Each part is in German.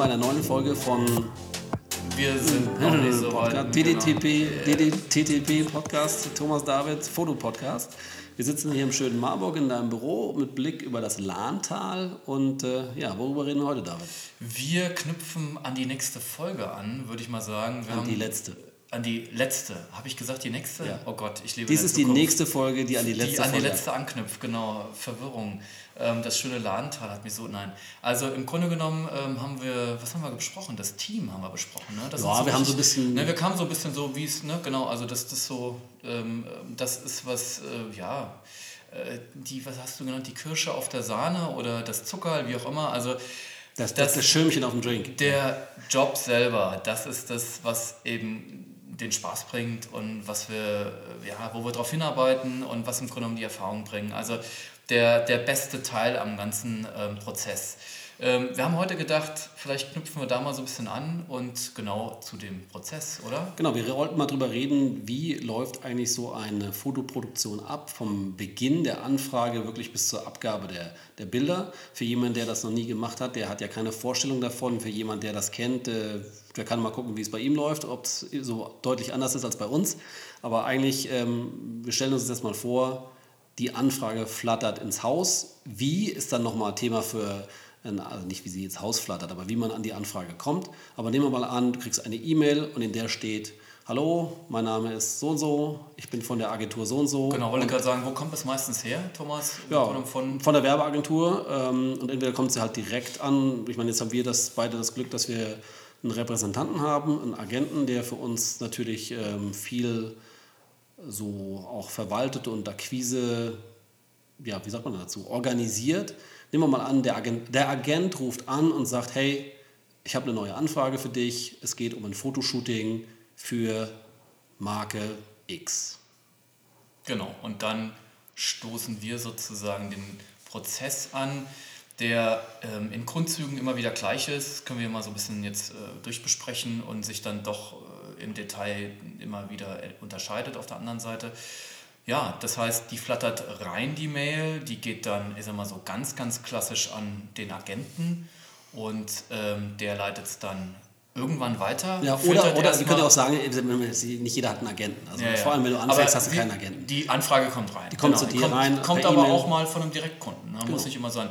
bei einer neuen Folge von Wir sind noch nicht so weit. Podcast, DDTP, DDTTP Podcast, Thomas David, Fotopodcast. Wir sitzen hier im schönen Marburg in deinem Büro mit Blick über das Lahntal. Und äh, ja, worüber reden wir heute, David? Wir knüpfen an die nächste Folge an, würde ich mal sagen. Wir An die letzte. An die letzte. Habe ich gesagt, die nächste? Ja. Oh Gott, ich lebe Dies ist die Zukunft. nächste Folge, die an die letzte die an die letzte anknüpft, genau. Verwirrung. Ähm, das schöne Ladental hat mich so, nein. Also im Grunde genommen ähm, haben wir, was haben wir besprochen? Das Team haben wir besprochen, ne? Das Ja, sind wir haben so ein bisschen- Ne, wir kamen so ein bisschen so, wie es, ne, genau, also das, das so, ähm, das ist was, äh, ja, äh, die, was hast du genannt, die Kirsche auf der Sahne oder das Zuckerl, wie auch immer, also Das, das, das- ist das Schirmchen auf dem Drink. der Job selber, das ist das, was eben den Spaß bringt und was wir, äh, ja, wo wir darauf hinarbeiten und was im Grunde genommen die Erfahrung bringen. Also der, der beste Teil am ganzen ähm, Prozess. Ähm, wir haben heute gedacht, vielleicht knüpfen wir da mal so ein bisschen an und genau zu dem Prozess, oder? Genau, wir wollten mal drüber reden, wie läuft eigentlich so eine Fotoproduktion ab, vom Beginn der Anfrage wirklich bis zur Abgabe der, der Bilder. Für jemanden, der das noch nie gemacht hat, der hat ja keine Vorstellung davon. Für jemanden, der das kennt, äh, der kann mal gucken, wie es bei ihm läuft, ob es so deutlich anders ist als bei uns. Aber eigentlich, ähm, wir stellen uns das mal vor, die Anfrage flattert ins Haus. Wie ist dann nochmal Thema für, ein- also nicht wie sie ins Haus flattert, aber wie man an die Anfrage kommt. Aber nehmen wir mal an, du kriegst eine E-Mail und in der steht, hallo, mein Name ist so und so, ich bin von der Agentur so und so. Genau, wollte gerade sagen, wo kommt das meistens her, Thomas? Ja, von, von der Werbeagentur ähm, und entweder kommt sie halt direkt an. Ich meine, jetzt haben wir das beide das Glück, dass wir einen Repräsentanten haben, einen Agenten, der für uns natürlich ähm, viel so auch verwaltet und Akquise, ja, wie sagt man dazu, organisiert. Nehmen wir mal an, der Agent, der Agent ruft an und sagt, hey, ich habe eine neue Anfrage für dich. Es geht um ein Fotoshooting für Marke X. Genau, und dann stoßen wir sozusagen den Prozess an, der ähm, in Grundzügen immer wieder gleich ist. Können wir mal so ein bisschen jetzt äh, durchbesprechen und sich dann doch äh, im Detail immer wieder äh, unterscheidet auf der anderen Seite. Ja, das heißt, die flattert rein, die Mail, die geht dann, ich sag mal so, ganz, ganz klassisch an den Agenten und ähm, der leitet es dann irgendwann weiter. Ja, oder, oder erstmal- können ja auch sagen, nicht jeder hat einen Agenten. Also ja, ja. vor allem, wenn du anfängst, Aber hast du keinen Agenten. Die Anfrage kommt rein. Genau. Die kommt zu dir kommt, rein, Kommt aber E-Mail. auch mal von einem Direktkunden. Ne? Muss nicht immer sein.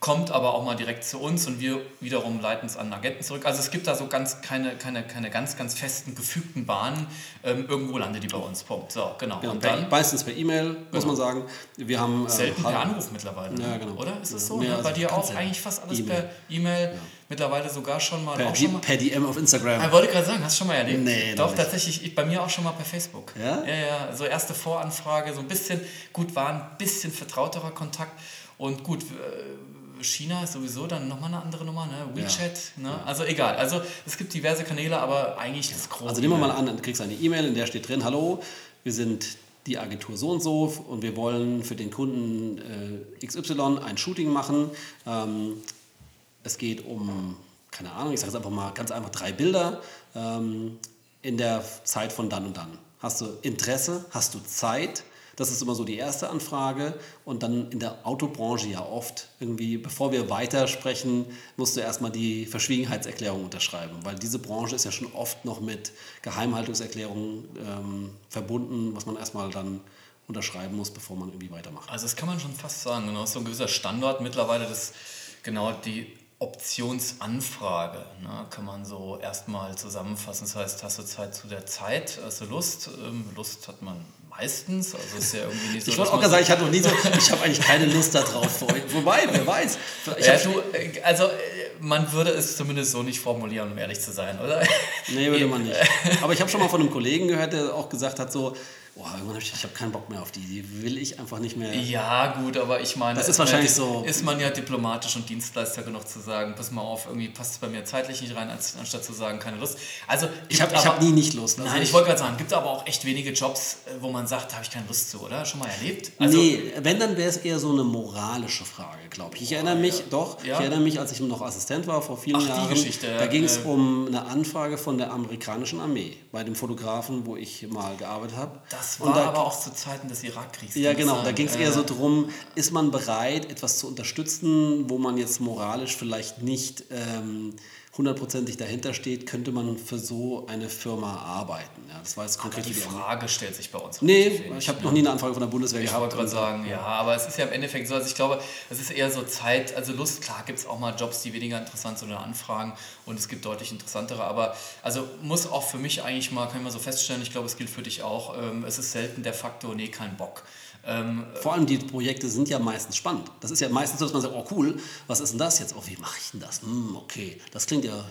Kommt aber auch mal direkt zu uns und wir wiederum leiten es an Agenten zurück. Also es gibt da so ganz keine, keine, keine ganz, ganz festen, gefügten Bahnen. Ähm, irgendwo landet die bei uns. Punkt. So, genau. Ja, und dann meistens per E-Mail, muss man sagen. Wir haben äh, selten per Anruf mittlerweile. ne? Ja, genau. Oder? Ist es Ja, so? mehr ne? Bei dir auch eigentlich fast alles E-Mail. per E-Mail. Mittlerweile sogar schon mal. per, schon mal per DM auf Instagram. ich wollte gerade sagen, hast du schon mal erlebt? Nee, Doch, tatsächlich, ich, bei mir auch schon mal per Facebook. Ja? Ja, ja, so erste Voranfrage, so ein bisschen, gut, war ein bisschen vertrauterer Kontakt und gut, äh, China ist sowieso dann nochmal eine andere Nummer, ne? WeChat, ne? Also egal, also es gibt diverse Kanäle, aber eigentlich das große. Also nehmen wir mal an, du kriegst eine E-Mail, in der steht drin, hallo, wir sind die Agentur so und so und wir wollen für den Kunden äh, XY ein Shooting machen. Ähm, es geht um, keine Ahnung, ich sage jetzt einfach mal ganz einfach drei Bilder ähm, in der Zeit von dann und dann. Hast du Interesse? Hast du Zeit? Das ist immer so die erste Anfrage. Und dann in der Autobranche ja oft irgendwie, bevor wir weitersprechen, musst du erstmal die Verschwiegenheitserklärung unterschreiben, weil diese Branche ist ja schon oft noch mit Geheimhaltungserklärungen ähm, verbunden, was man erstmal dann unterschreiben muss, bevor man irgendwie weitermacht. Also das kann man schon fast sagen, genau, so ein gewisser Standard mittlerweile, das genau die Optionsanfrage, ne, kann man so erstmal zusammenfassen. Das heißt, hast du Zeit zu der Zeit, hast du Lust? Ähm, Lust hat man meistens, also ist ja irgendwie nicht so. Ich wollte auch gerade sagen, ich hatte noch nie so, ich habe eigentlich keine Lust darauf. Wobei, wer weiß. Ich ja, du, äh, also äh, man würde es zumindest so nicht formulieren, um ehrlich zu sein, oder? Nee, würde man nicht. Aber ich habe schon mal von einem Kollegen gehört, der auch gesagt hat, so, oh, irgendwann hab ich, ich habe keinen Bock mehr auf die, die will ich einfach nicht mehr. Ja, gut, aber ich meine, Das ist wahrscheinlich so- Ist man ja diplomatisch und Dienstleister genug zu sagen, pass mal auf, irgendwie passt es bei mir zeitlich nicht rein, anstatt zu sagen, keine Lust. Also, Ich habe hab nie nicht Lust. Also Nein, ich wollte gerade sagen, gibt aber auch echt wenige Jobs, äh, wo man sagt, da habe ich keine Lust zu, oder? Schon mal erlebt? Also, nee, wenn, dann wäre es eher so eine moralische Frage, glaube ich. Ich erinnere mich, doch, Ja. ich erinnere mich, als ich noch Assistent war vor vielen Ach, die Jahren. Geschichte, Da ging es äh, um eine Anfrage von der amerikanischen Armee, bei dem Fotografen, wo ich mal gearbeitet habe. Das war da- aber auch zu Zeiten des Irakkriegs. Ja, genau. sagen. Da ging es eher so drum, ist man bereit, etwas zu unterstützen, wo man jetzt moralisch vielleicht nicht ähm, hundertprozentig dahinter steht, könnte man für so eine Firma arbeiten. Ja, das war jetzt konkret Die für die. Frage stellt sich bei uns Nee, ich habe ne? noch nie eine Anfrage von der Bundeswehr Ich gehabt. wollte gerade sagen, ja, aber es ist ja im Endeffekt so, also ich glaube, es ist eher so Zeit, also Lust, klar gibt es auch mal Jobs, die weniger interessant sind oder Anfragen und es gibt deutlich interessantere, aber also muss auch für mich eigentlich mal, kann ich mal so feststellen, ich glaube, es gilt für dich auch, ähm, es ist selten der Faktor, nee, kein Bock. Ähm, Vor allem die Projekte sind ja meistens spannend. Das ist ja meistens so, dass man sagt, oh cool, was ist denn das jetzt? Oh, wie mache ich denn das? Hm, okay, das klingt ja,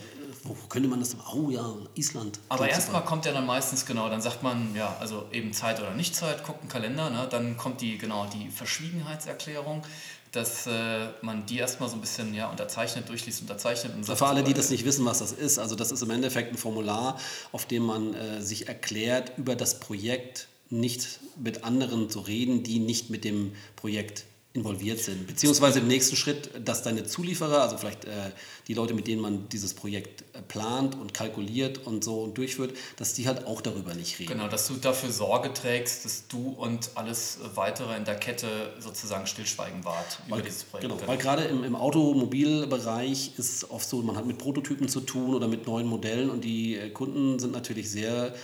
wo könnte man das? Oh ja, Island. Aber erstmal kommt ja dann meistens genau, dann sagt man, ja, also eben Zeit oder nicht Zeit, guckt einen Kalender, ne? dann kommt die, genau, die Verschwiegenheitserklärung, dass äh, man die erstmal so ein bisschen ja, unterzeichnet, durchliest, unterzeichnet und sagt, Für alle, die das nicht wissen, was das ist, also das ist im Endeffekt ein Formular, auf dem man äh, sich erklärt, über das Projekt nicht mit anderen zu reden, die nicht mit dem Projekt involviert sind. Beziehungsweise im nächsten Schritt, dass deine Zulieferer, also vielleicht äh, die Leute, mit denen man dieses Projekt äh, plant und kalkuliert und so und durchführt, dass die halt auch darüber nicht reden. Genau, dass du dafür Sorge trägst, dass du und alles weitere in der Kette sozusagen stillschweigen wahrt über Weil, dieses Projekt. genau, weil gerade im, im Automobilbereich ist es oft so, man hat mit Prototypen zu tun oder mit neuen Modellen und die äh, Kunden sind natürlich sehr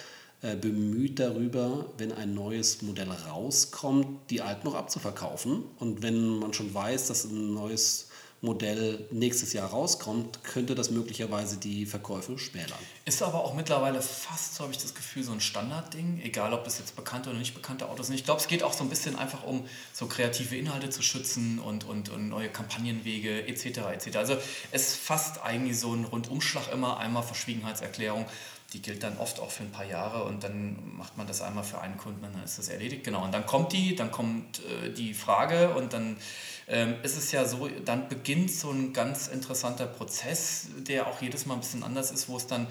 bemüht darüber, wenn ein neues Modell rauskommt, die alten noch abzuverkaufen. Und wenn man schon weiß, dass ein neues Modell nächstes Jahr rauskommt, könnte das möglicherweise die Verkäufe schmälern. Ist aber auch mittlerweile fast, so habe ich das Gefühl, so ein Standardding, egal ob das jetzt bekannte oder nicht bekannte Autos sind. Ich glaube, es geht auch so ein bisschen einfach um so kreative Inhalte zu schützen und, und, und neue Kampagnenwege etc. etc. Also es ist fast eigentlich so ein Rundumschlag immer, einmal Verschwiegenheitserklärung. Die gilt dann oft auch für ein paar Jahre und dann macht man das einmal für einen Kunden und dann ist das erledigt. Genau, und dann kommt die, dann kommt äh, die Frage und dann ähm, ist es ja so, dann beginnt so ein ganz interessanter Prozess, der auch jedes Mal ein bisschen anders ist, wo es dann,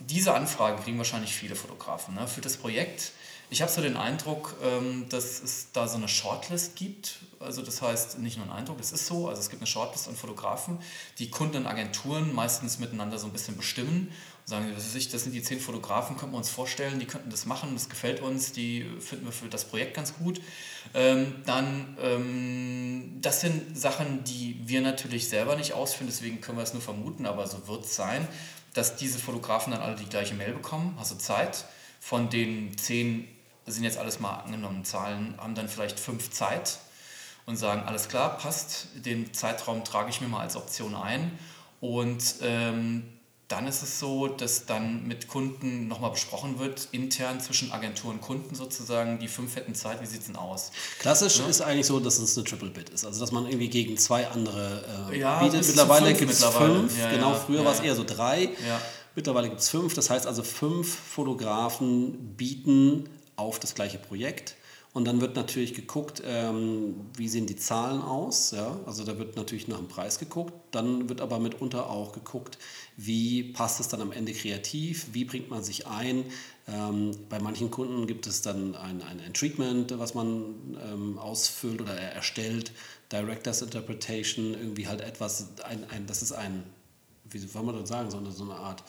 diese Anfrage kriegen wahrscheinlich viele Fotografen ne, für das Projekt. Ich habe so den Eindruck, ähm, dass es da so eine Shortlist gibt. Also das heißt, nicht nur ein Eindruck, es ist so. Also es gibt eine Shortlist an Fotografen, die Kunden und Agenturen meistens miteinander so ein bisschen bestimmen sagen, was weiß ich, das sind die zehn Fotografen, könnten wir uns vorstellen, die könnten das machen, das gefällt uns, die finden wir für das Projekt ganz gut. Ähm, dann, ähm, das sind Sachen, die wir natürlich selber nicht ausführen, deswegen können wir es nur vermuten, aber so wird es sein, dass diese Fotografen dann alle die gleiche Mail bekommen, du Zeit, von den zehn, das sind jetzt alles mal angenommen Zahlen, haben dann vielleicht fünf Zeit und sagen, alles klar, passt, den Zeitraum trage ich mir mal als Option ein. Und ähm, dann ist es so, dass dann mit Kunden nochmal besprochen wird, intern zwischen Agentur und Kunden sozusagen, die fünf hätten Zeit, wie sieht es denn aus? Klassisch ist eigentlich so, dass es eine Triple Bid ist. Also dass man irgendwie gegen zwei andere äh, Ja, bietet. Mittlerweile gibt es fünf. Ja, genau, ja. früher Ja, war es ja. eher so drei. Ja. Mittlerweile gibt es fünf. Das heißt also, fünf Fotografen bieten auf das gleiche Projekt. Und dann wird natürlich geguckt, ähm, wie sehen die Zahlen aus. Ja? Also da wird natürlich nach dem Preis geguckt. Dann wird aber mitunter auch geguckt, wie passt es dann am Ende kreativ, wie bringt man sich ein. Ähm, bei manchen Kunden gibt es dann ein, ein, ein Treatment, was man ähm, ausfüllt oder er erstellt. Director's Interpretation, irgendwie halt etwas, ein, ein, das ist ein, wie soll man das sagen, so eine, so eine Art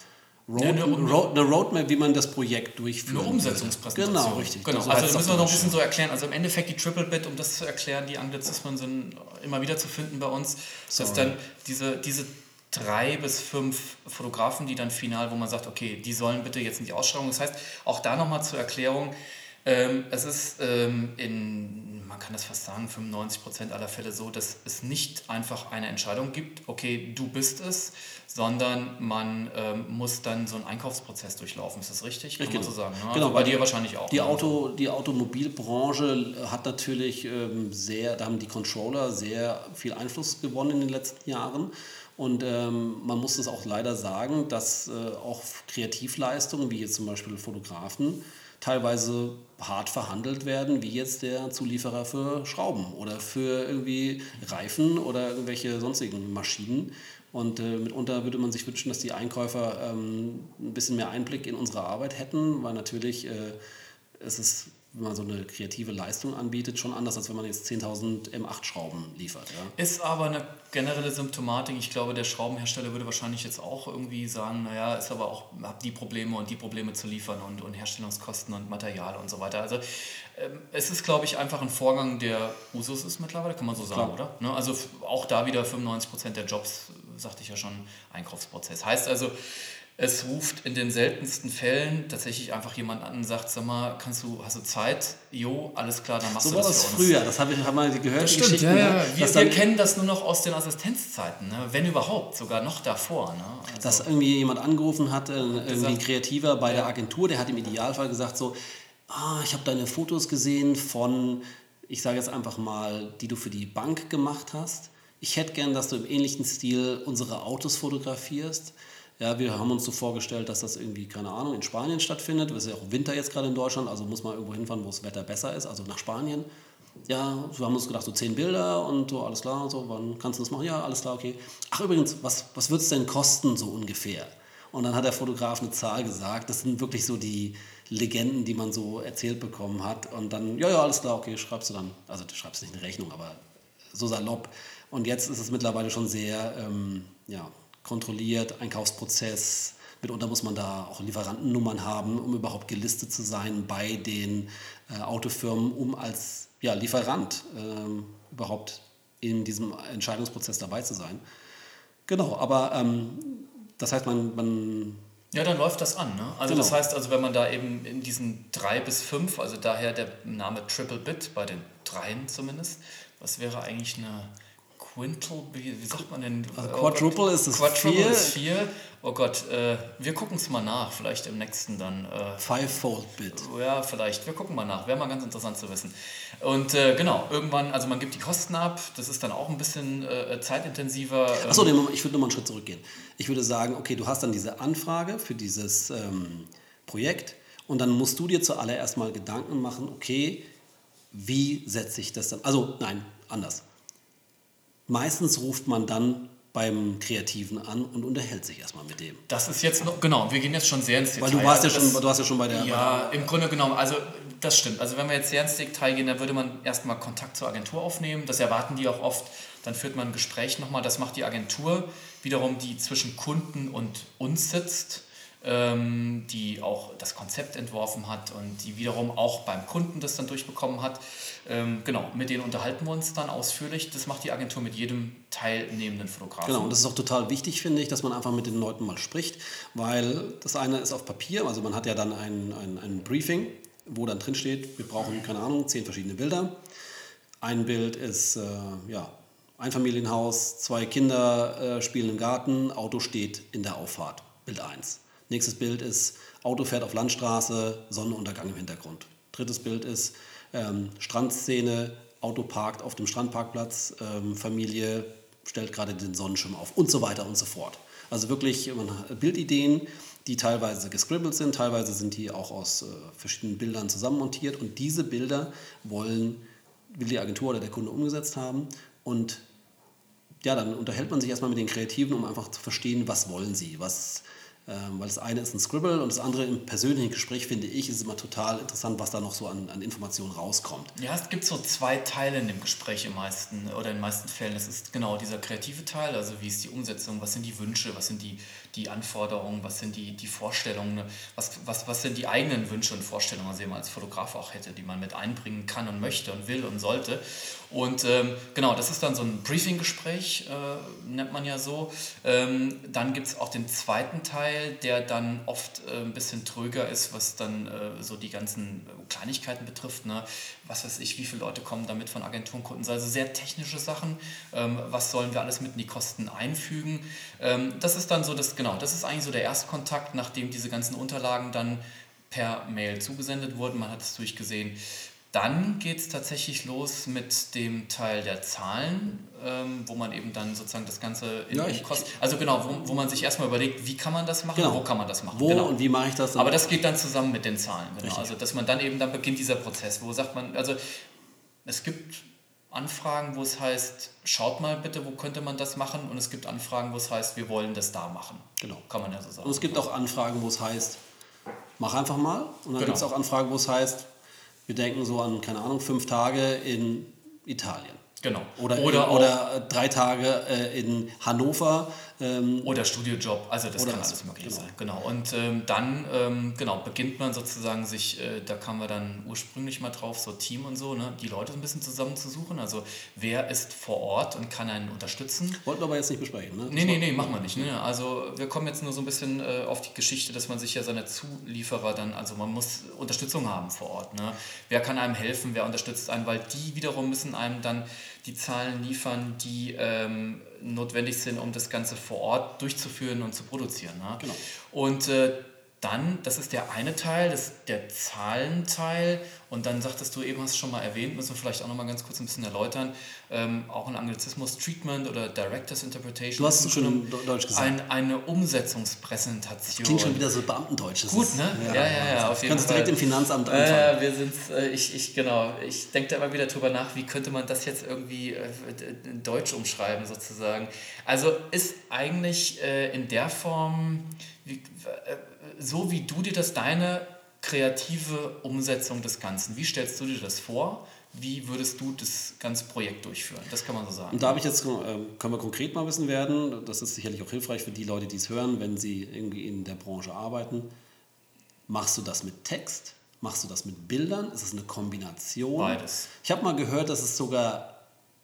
Road, Ja, eine- Road, eine Roadmap, wie man das Projekt durchführt. Eine Umsetzungspräsentation. Genau, richtig. Genau. So Also heißt da das müssen wir noch ein bisschen so erklären. Also im Endeffekt die Triple Bit, um das zu erklären, die Anglizismen sind immer wieder zu finden bei uns. Das Sorry. dann diese, diese drei bis fünf Fotografen, die dann final, wo man sagt, okay, die sollen bitte jetzt in die Ausschreibung. Das heißt, auch da nochmal zur Erklärung, ähm, es ist ähm, in, man kann das fast sagen, 95 Prozent aller Fälle so, dass es nicht einfach eine Entscheidung gibt, okay, du bist es, sondern man ähm, muss dann so einen Einkaufsprozess durchlaufen. Ist das richtig? Kann Genau. man so sagen. Ne? Genau, also bei dir wahrscheinlich auch. Die, ne? Auto, die Automobilbranche hat natürlich ähm, sehr, da haben die Controller sehr viel Einfluss gewonnen in den letzten Jahren. Und ähm, man muss es auch leider sagen, dass äh, auch Kreativleistungen, wie jetzt zum Beispiel Fotografen, teilweise hart verhandelt werden, wie jetzt der Zulieferer für Schrauben oder für irgendwie Reifen oder irgendwelche sonstigen Maschinen. Und äh, mitunter würde man sich wünschen, dass die Einkäufer ähm, ein bisschen mehr Einblick in unsere Arbeit hätten, weil natürlich äh, es ist wenn man so eine kreative Leistung anbietet, schon anders, als wenn man jetzt 10.000 M8-Schrauben liefert. Ja. Ist aber eine generelle Symptomatik. Ich glaube, der Schraubenhersteller würde wahrscheinlich jetzt auch irgendwie sagen, naja, ist aber auch, hab die Probleme und die Probleme zu liefern und, und Herstellungskosten und Material und so weiter. Also ähm, es ist, glaube ich, einfach ein Vorgang, der Usus ist mittlerweile, kann man so sagen, Klar. oder? Ne? Also auch da wieder 95% der Jobs, sagte ich ja schon, Einkaufsprozess. Heißt also, es ruft in den seltensten Fällen tatsächlich einfach jemand an und sagt, sag mal, kannst du, hast du Zeit? Jo, alles klar, dann machst so du das war das früher, das habe ich hab mal gehört. Das stimmt, ja, ja. Ne? Wir, wir kennen das nur noch aus den Assistenzzeiten, ne? wenn überhaupt, sogar noch davor. Ne? Also dass irgendwie jemand angerufen hat, äh, irgendwie ein Kreativer bei ja. der Agentur, der hat im Idealfall gesagt so, ah, ich habe deine Fotos gesehen von, ich sage jetzt einfach mal, die du für die Bank gemacht hast. Ich hätte gern, dass du im ähnlichen Stil unsere Autos fotografierst ja, wir haben uns so vorgestellt, dass das irgendwie, keine Ahnung, in Spanien stattfindet. Es ist ja auch Winter jetzt gerade in Deutschland, also muss man irgendwo hinfahren, wo das Wetter besser ist, also nach Spanien. Ja, wir haben uns gedacht, so zehn Bilder und so, alles klar, so, wann kannst du das machen? Ja, alles klar, okay. Ach, übrigens, was, was wird es denn kosten, so ungefähr? Und dann hat der Fotograf eine Zahl gesagt. Das sind wirklich so die Legenden, die man so erzählt bekommen hat. Und dann, ja, ja, alles klar, okay, schreibst du dann, also du schreibst nicht eine Rechnung, aber so salopp. Und jetzt ist es mittlerweile schon sehr, ähm, ja, kontrolliert, Einkaufsprozess. Mitunter muss man da auch Lieferantennummern haben, um überhaupt gelistet zu sein bei den äh, Autofirmen, um als ja, Lieferant äh, überhaupt in diesem Entscheidungsprozess dabei zu sein. Genau, aber ähm, das heißt, man, man ja, dann läuft das an. Ne? Also genau. das heißt, also wenn man da eben in diesen drei bis fünf, also daher der Name Triple Bit, bei den dreien zumindest, was wäre eigentlich eine Quintal, wie, wie sagt man denn? Also oh Quadruple Gott, ist es Quadruple vier. ist vier. Oh Gott, äh, wir gucken es mal nach, vielleicht im nächsten dann. Äh, Fivefold Bit. Ja, vielleicht. Wir gucken mal nach. Wäre mal ganz interessant zu wissen. Und äh, genau, irgendwann, also man gibt die Kosten ab, das ist dann auch ein bisschen äh, zeitintensiver. Ähm. Achso, ich würde nochmal einen Schritt zurückgehen. Ich würde sagen, okay, du hast dann diese Anfrage für dieses ähm, Projekt und dann musst du dir zuallererst mal Gedanken machen, okay, wie setze ich das dann? Also, nein, anders meistens ruft man dann beim Kreativen an und unterhält sich erstmal mit dem. Das ist jetzt noch, genau, wir gehen jetzt schon sehr ins Detail. Weil du warst also ja schon, du warst ja schon bei der... Ja, im Grunde genommen, also das stimmt. Also wenn wir jetzt sehr ins Detail gehen, dann würde man erstmal Kontakt zur Agentur aufnehmen. Das erwarten die auch oft. Dann führt man ein Gespräch nochmal. Das macht die Agentur wiederum, die zwischen Kunden und uns sitzt die auch das Konzept entworfen hat und die wiederum auch beim Kunden das dann durchbekommen hat. Ähm, genau, mit denen unterhalten wir uns dann ausführlich. Das macht die Agentur mit jedem teilnehmenden Fotografen. Genau, und das ist auch total wichtig, finde ich, dass man einfach mit den Leuten mal spricht, weil das eine ist auf Papier, also man hat ja dann ein, ein, ein Briefing, wo dann drin steht, wir brauchen, keine Ahnung, zehn verschiedene Bilder. Ein Bild ist, äh, ja, Einfamilienhaus, zwei Kinder äh, spielen im Garten, Auto steht in der Auffahrt. Bild 1. Nächstes Bild ist Auto fährt auf Landstraße, Sonnenuntergang im Hintergrund. Drittes Bild ist ähm, Strandszene, Auto parkt auf dem Strandparkplatz, ähm, Familie stellt gerade den Sonnenschirm auf und so weiter und so fort. Also wirklich Bildideen, die teilweise gescribbelt sind, teilweise sind die auch aus äh, verschiedenen Bildern zusammenmontiert und diese Bilder wollen, will die Agentur oder der Kunde umgesetzt haben und ja, dann unterhält man sich erstmal mit den Kreativen, um einfach zu verstehen, was wollen sie, was weil das eine ist ein Scribble und das andere im persönlichen Gespräch, finde ich, ist immer total interessant, was da noch so an, an Informationen rauskommt. Ja, es gibt so zwei Teile in dem Gespräch im meisten oder in den meisten Fällen. Das ist genau dieser kreative Teil, also wie ist die Umsetzung, was sind die Wünsche, was sind die, die Anforderungen, was sind die, die Vorstellungen, was, was, was sind die eigenen Wünsche und Vorstellungen, also die man als Fotograf auch hätte, die man mit einbringen kann und möchte und will und sollte. Und ähm, genau, das ist dann so ein Briefing-Gespräch, äh, nennt man ja so. Ähm, dann gibt es auch den zweiten Teil, der dann oft äh, ein bisschen tröger ist, was dann äh, so die ganzen Kleinigkeiten betrifft. Ne? Was weiß ich, wie viele Leute kommen damit von Agenturenkunden. Also sehr technische Sachen. Ähm, was sollen wir alles mit in die Kosten einfügen? Ähm, das ist dann so das, genau, das ist eigentlich so der Erstkontakt, nachdem diese ganzen Unterlagen dann per Mail zugesendet wurden. Man hat es durchgesehen Dann geht es tatsächlich los mit dem Teil der Zahlen, ähm, wo man eben dann sozusagen das Ganze in Ja, ich- Kost- Also genau, wo, wo man sich erstmal überlegt, wie kann man das machen, Genau. wo kann man das machen. Wo genau. und wie mache ich das? Aber das geht dann zusammen mit den Zahlen. Genau. Richtig. Also dass man dann eben, dann beginnt dieser Prozess, wo sagt man, also es gibt Anfragen, wo es heißt, schaut mal bitte, wo könnte man das machen? Und es gibt Anfragen, wo es heißt, wir wollen das da machen. Genau. Kann man ja so sagen. Und es gibt auch Anfragen, wo es heißt, mach einfach mal. Und dann Genau. gibt es auch Anfragen, wo es heißt, wir denken so an, keine Ahnung, fünf Tage in Italien. Genau. Oder, oder, auch, oder drei Tage äh, in Hannover. Ähm, oder Studiojob, also das kann alles möglich genau. sein. Genau. Und ähm, dann ähm, genau, beginnt man sozusagen sich, äh, da kamen wir dann ursprünglich mal drauf, so Team und so, ne, die Leute ein bisschen zusammenzusuchen. Also wer ist vor Ort und kann einen unterstützen? wollten wir aber jetzt nicht besprechen. Ne? Nee, nee, nee, machen wir nicht. Nee. Also wir kommen jetzt nur so ein bisschen äh, auf die Geschichte, dass man sich ja seine Zulieferer dann, also man muss Unterstützung haben vor Ort. Ne? Wer kann einem helfen, wer unterstützt einen, weil die wiederum müssen einem dann die Zahlen liefern, die ähm, notwendig sind, um das Ganze vor Ort durchzuführen und zu produzieren. Ne? Genau. Und äh, dann, das ist der eine Teil, das ist der Zahlenteil. Und dann sagtest du eben, hast du schon mal erwähnt, müssen wir vielleicht auch noch mal ganz kurz ein bisschen erläutern, ähm, auch ein Anglizismus, Treatment oder Director's Interpretation. Du hast es Im schon in Do- Deutsch gesagt. Ein, eine Umsetzungspräsentation. Klingt schon wieder so Beamtendeutsch. Das Gut, ne? Ja, ja, ja, auf jeden Kannst Fall. direkt im Finanzamt anfangen. Äh, wir sind, äh, ich, ich, genau, ich denke da immer wieder drüber nach, wie könnte man das jetzt irgendwie äh, in Deutsch umschreiben sozusagen. Also ist eigentlich äh, in der Form, wie, äh, so wie du dir das, deine kreative Umsetzung des Ganzen, wie stellst du dir das vor? Wie würdest du das ganze Projekt durchführen? Das kann man so sagen. Und da habe ich jetzt, ähm, können wir konkret mal ein bisschen werden. Das ist sicherlich auch hilfreich für die Leute, die es hören, wenn sie irgendwie in der Branche arbeiten. Machst du das mit Text? Machst du das mit Bildern? Ist es eine Kombination? Beides. Ich habe mal gehört, dass es sogar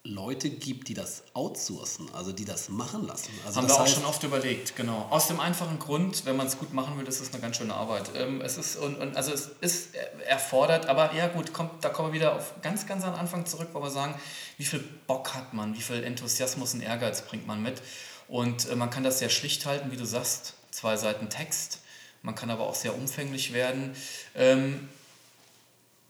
Leute gibt, die das outsourcen, also die das machen lassen. Also Haben das wir auch heißt, schon oft überlegt, genau. Aus dem einfachen Grund, wenn man es gut machen will, ist es eine ganz schöne Arbeit. Ähm, es ist, und, und, also es ist erfordert, aber ja gut, kommt, da kommen wir wieder auf ganz, ganz an den Anfang zurück, wo wir sagen, wie viel Bock hat man, wie viel Enthusiasmus und Ehrgeiz bringt man mit. Und äh, man kann das sehr schlicht halten, wie du sagst, zwei Seiten Text. Man kann aber auch sehr umfänglich werden. Ähm,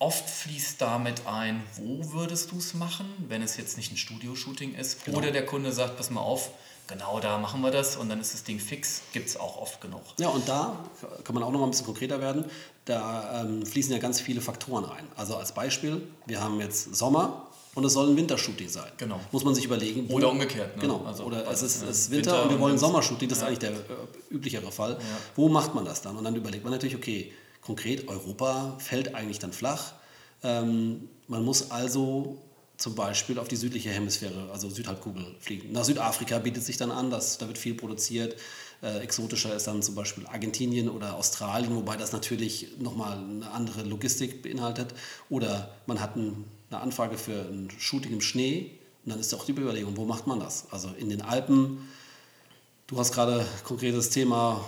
Oft fließt damit ein, wo würdest du es machen, wenn es jetzt nicht ein Studio-Shooting ist. Genau. Oder der Kunde sagt, pass mal auf, genau da machen wir das und dann ist das Ding fix. Gibt es auch oft genug. Ja, und da kann man auch noch mal ein bisschen konkreter werden. Da ähm, fließen ja ganz viele Faktoren ein. Also als Beispiel, wir haben jetzt Sommer und es soll ein Wintershooting sein. Genau. Muss man sich überlegen. wo- Oder umgekehrt, ne? Genau. Also, Oder es ist, ja, es ist Winter, Winter und wir und wollen wenn's- Sommershooting. Das ja. ist eigentlich der äh, üblichere Fall. Wo macht man das dann? Und dann überlegt man natürlich, okay, konkret Europa fällt eigentlich dann flach. Ähm, man muss also zum Beispiel auf die südliche Hemisphäre, also Südhalbkugel fliegen. Nach Südafrika bietet sich dann an, dass, da wird viel produziert. Äh, exotischer ist dann zum Beispiel Argentinien oder Australien, wobei das natürlich nochmal eine andere Logistik beinhaltet. Oder man hat ein, eine Anfrage für ein Shooting im Schnee und dann ist auch die Überlegung, wo macht man das? Also in den Alpen, Du hast gerade konkretes Thema,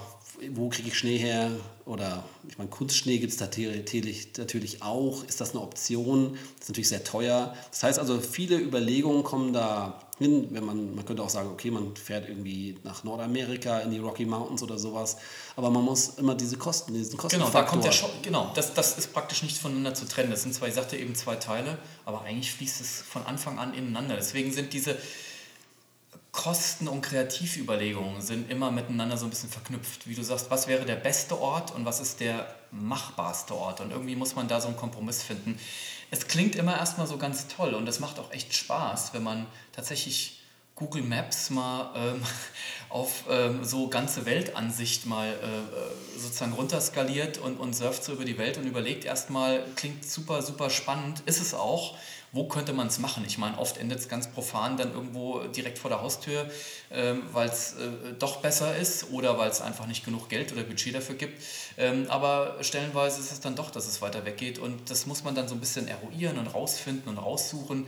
wo kriege ich Schnee her? Oder ich meine, Kunstschnee gibt es natürlich, natürlich auch. Ist das eine Option? Das ist natürlich sehr teuer. Das heißt also, viele Überlegungen kommen da hin, wenn man, man könnte auch sagen, okay, man fährt irgendwie nach Nordamerika in die Rocky Mountains oder sowas. Aber man muss immer diese Kosten, diesen Genau, Kostenfaktor. da kommt der Schock, genau, das, das ist praktisch nicht voneinander zu trennen. Das sind zwar, ich sagte eben zwei Teile, aber eigentlich fließt es von Anfang an ineinander. Deswegen sind diese Kosten- und Kreativüberlegungen sind immer miteinander so ein bisschen verknüpft. Wie du sagst, was wäre der beste Ort und was ist der machbarste Ort? Und irgendwie muss man da so einen Kompromiss finden. Es klingt immer erstmal so ganz toll und es macht auch echt Spaß, wenn man tatsächlich Google Maps mal ähm, auf ähm, so ganze Weltansicht mal äh, sozusagen runterskaliert und, und surft so über die Welt und überlegt erstmal, klingt super, super spannend, ist es auch. Wo könnte man es machen? Ich meine, oft endet es ganz profan dann irgendwo direkt vor der Haustür, ähm, weil es äh, doch besser ist oder weil es einfach nicht genug Geld oder Budget dafür gibt. Ähm, aber stellenweise ist es dann doch, dass es weiter weggeht und das muss man dann so ein bisschen eruieren und rausfinden und raussuchen.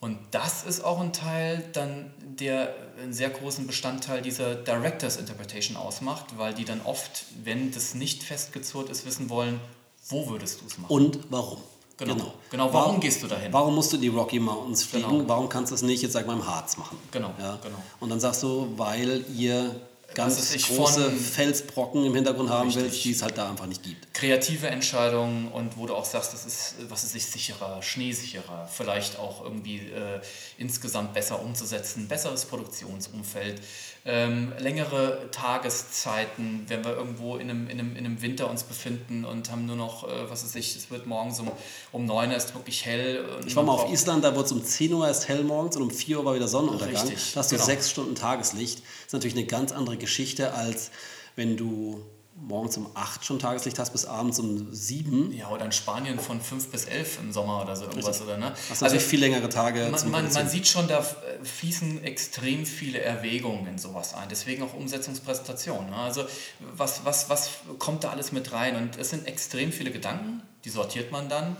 Und das ist auch ein Teil, dann, der einen sehr großen Bestandteil dieser Directors Interpretation ausmacht, weil die dann oft, wenn das nicht festgezurrt ist, wissen wollen, wo würdest du es machen? Und warum? Genau. Genau, warum gehst du dahin? Warum musst du die Rocky Mountains fliegen? Genau. Warum kannst du es nicht jetzt sag mal im Harz machen? Genau, Ja? genau. Und dann sagst du, weil ihr ganz große Felsbrocken im Hintergrund haben richtig. willst, die es halt da einfach nicht gibt. Kreative Entscheidungen und wo du auch sagst, das ist, was ist sich sicherer, schneesicherer, vielleicht auch irgendwie äh, insgesamt besser umzusetzen, besseres Produktionsumfeld, ähm, längere Tageszeiten, wenn wir irgendwo in einem, in, einem, in einem Winter uns befinden und haben nur noch, äh, was weiß ich, es wird morgens um, um 9 Uhr ist wirklich hell. Ich war mal auf Island, da wird es um 10 Uhr erst hell morgens und um 4 Uhr war wieder Sonnenuntergang. Richtig, da hast du genau. sechs Stunden Tageslicht. Das ist natürlich eine ganz andere Geschichte, als wenn du morgens um 8 schon Tageslicht hast bis abends um 7. Ja, oder in Spanien von 5 bis 11 im Sommer oder so irgendwas. Oder, ne? Hast also viel längere Tage. Man, man, man, sieht schon, da fließen extrem viele Erwägungen in sowas ein. Deswegen auch Umsetzungspräsentation. Ne? Also was, was, was kommt da alles mit rein? Und es sind extrem viele Gedanken, die sortiert man dann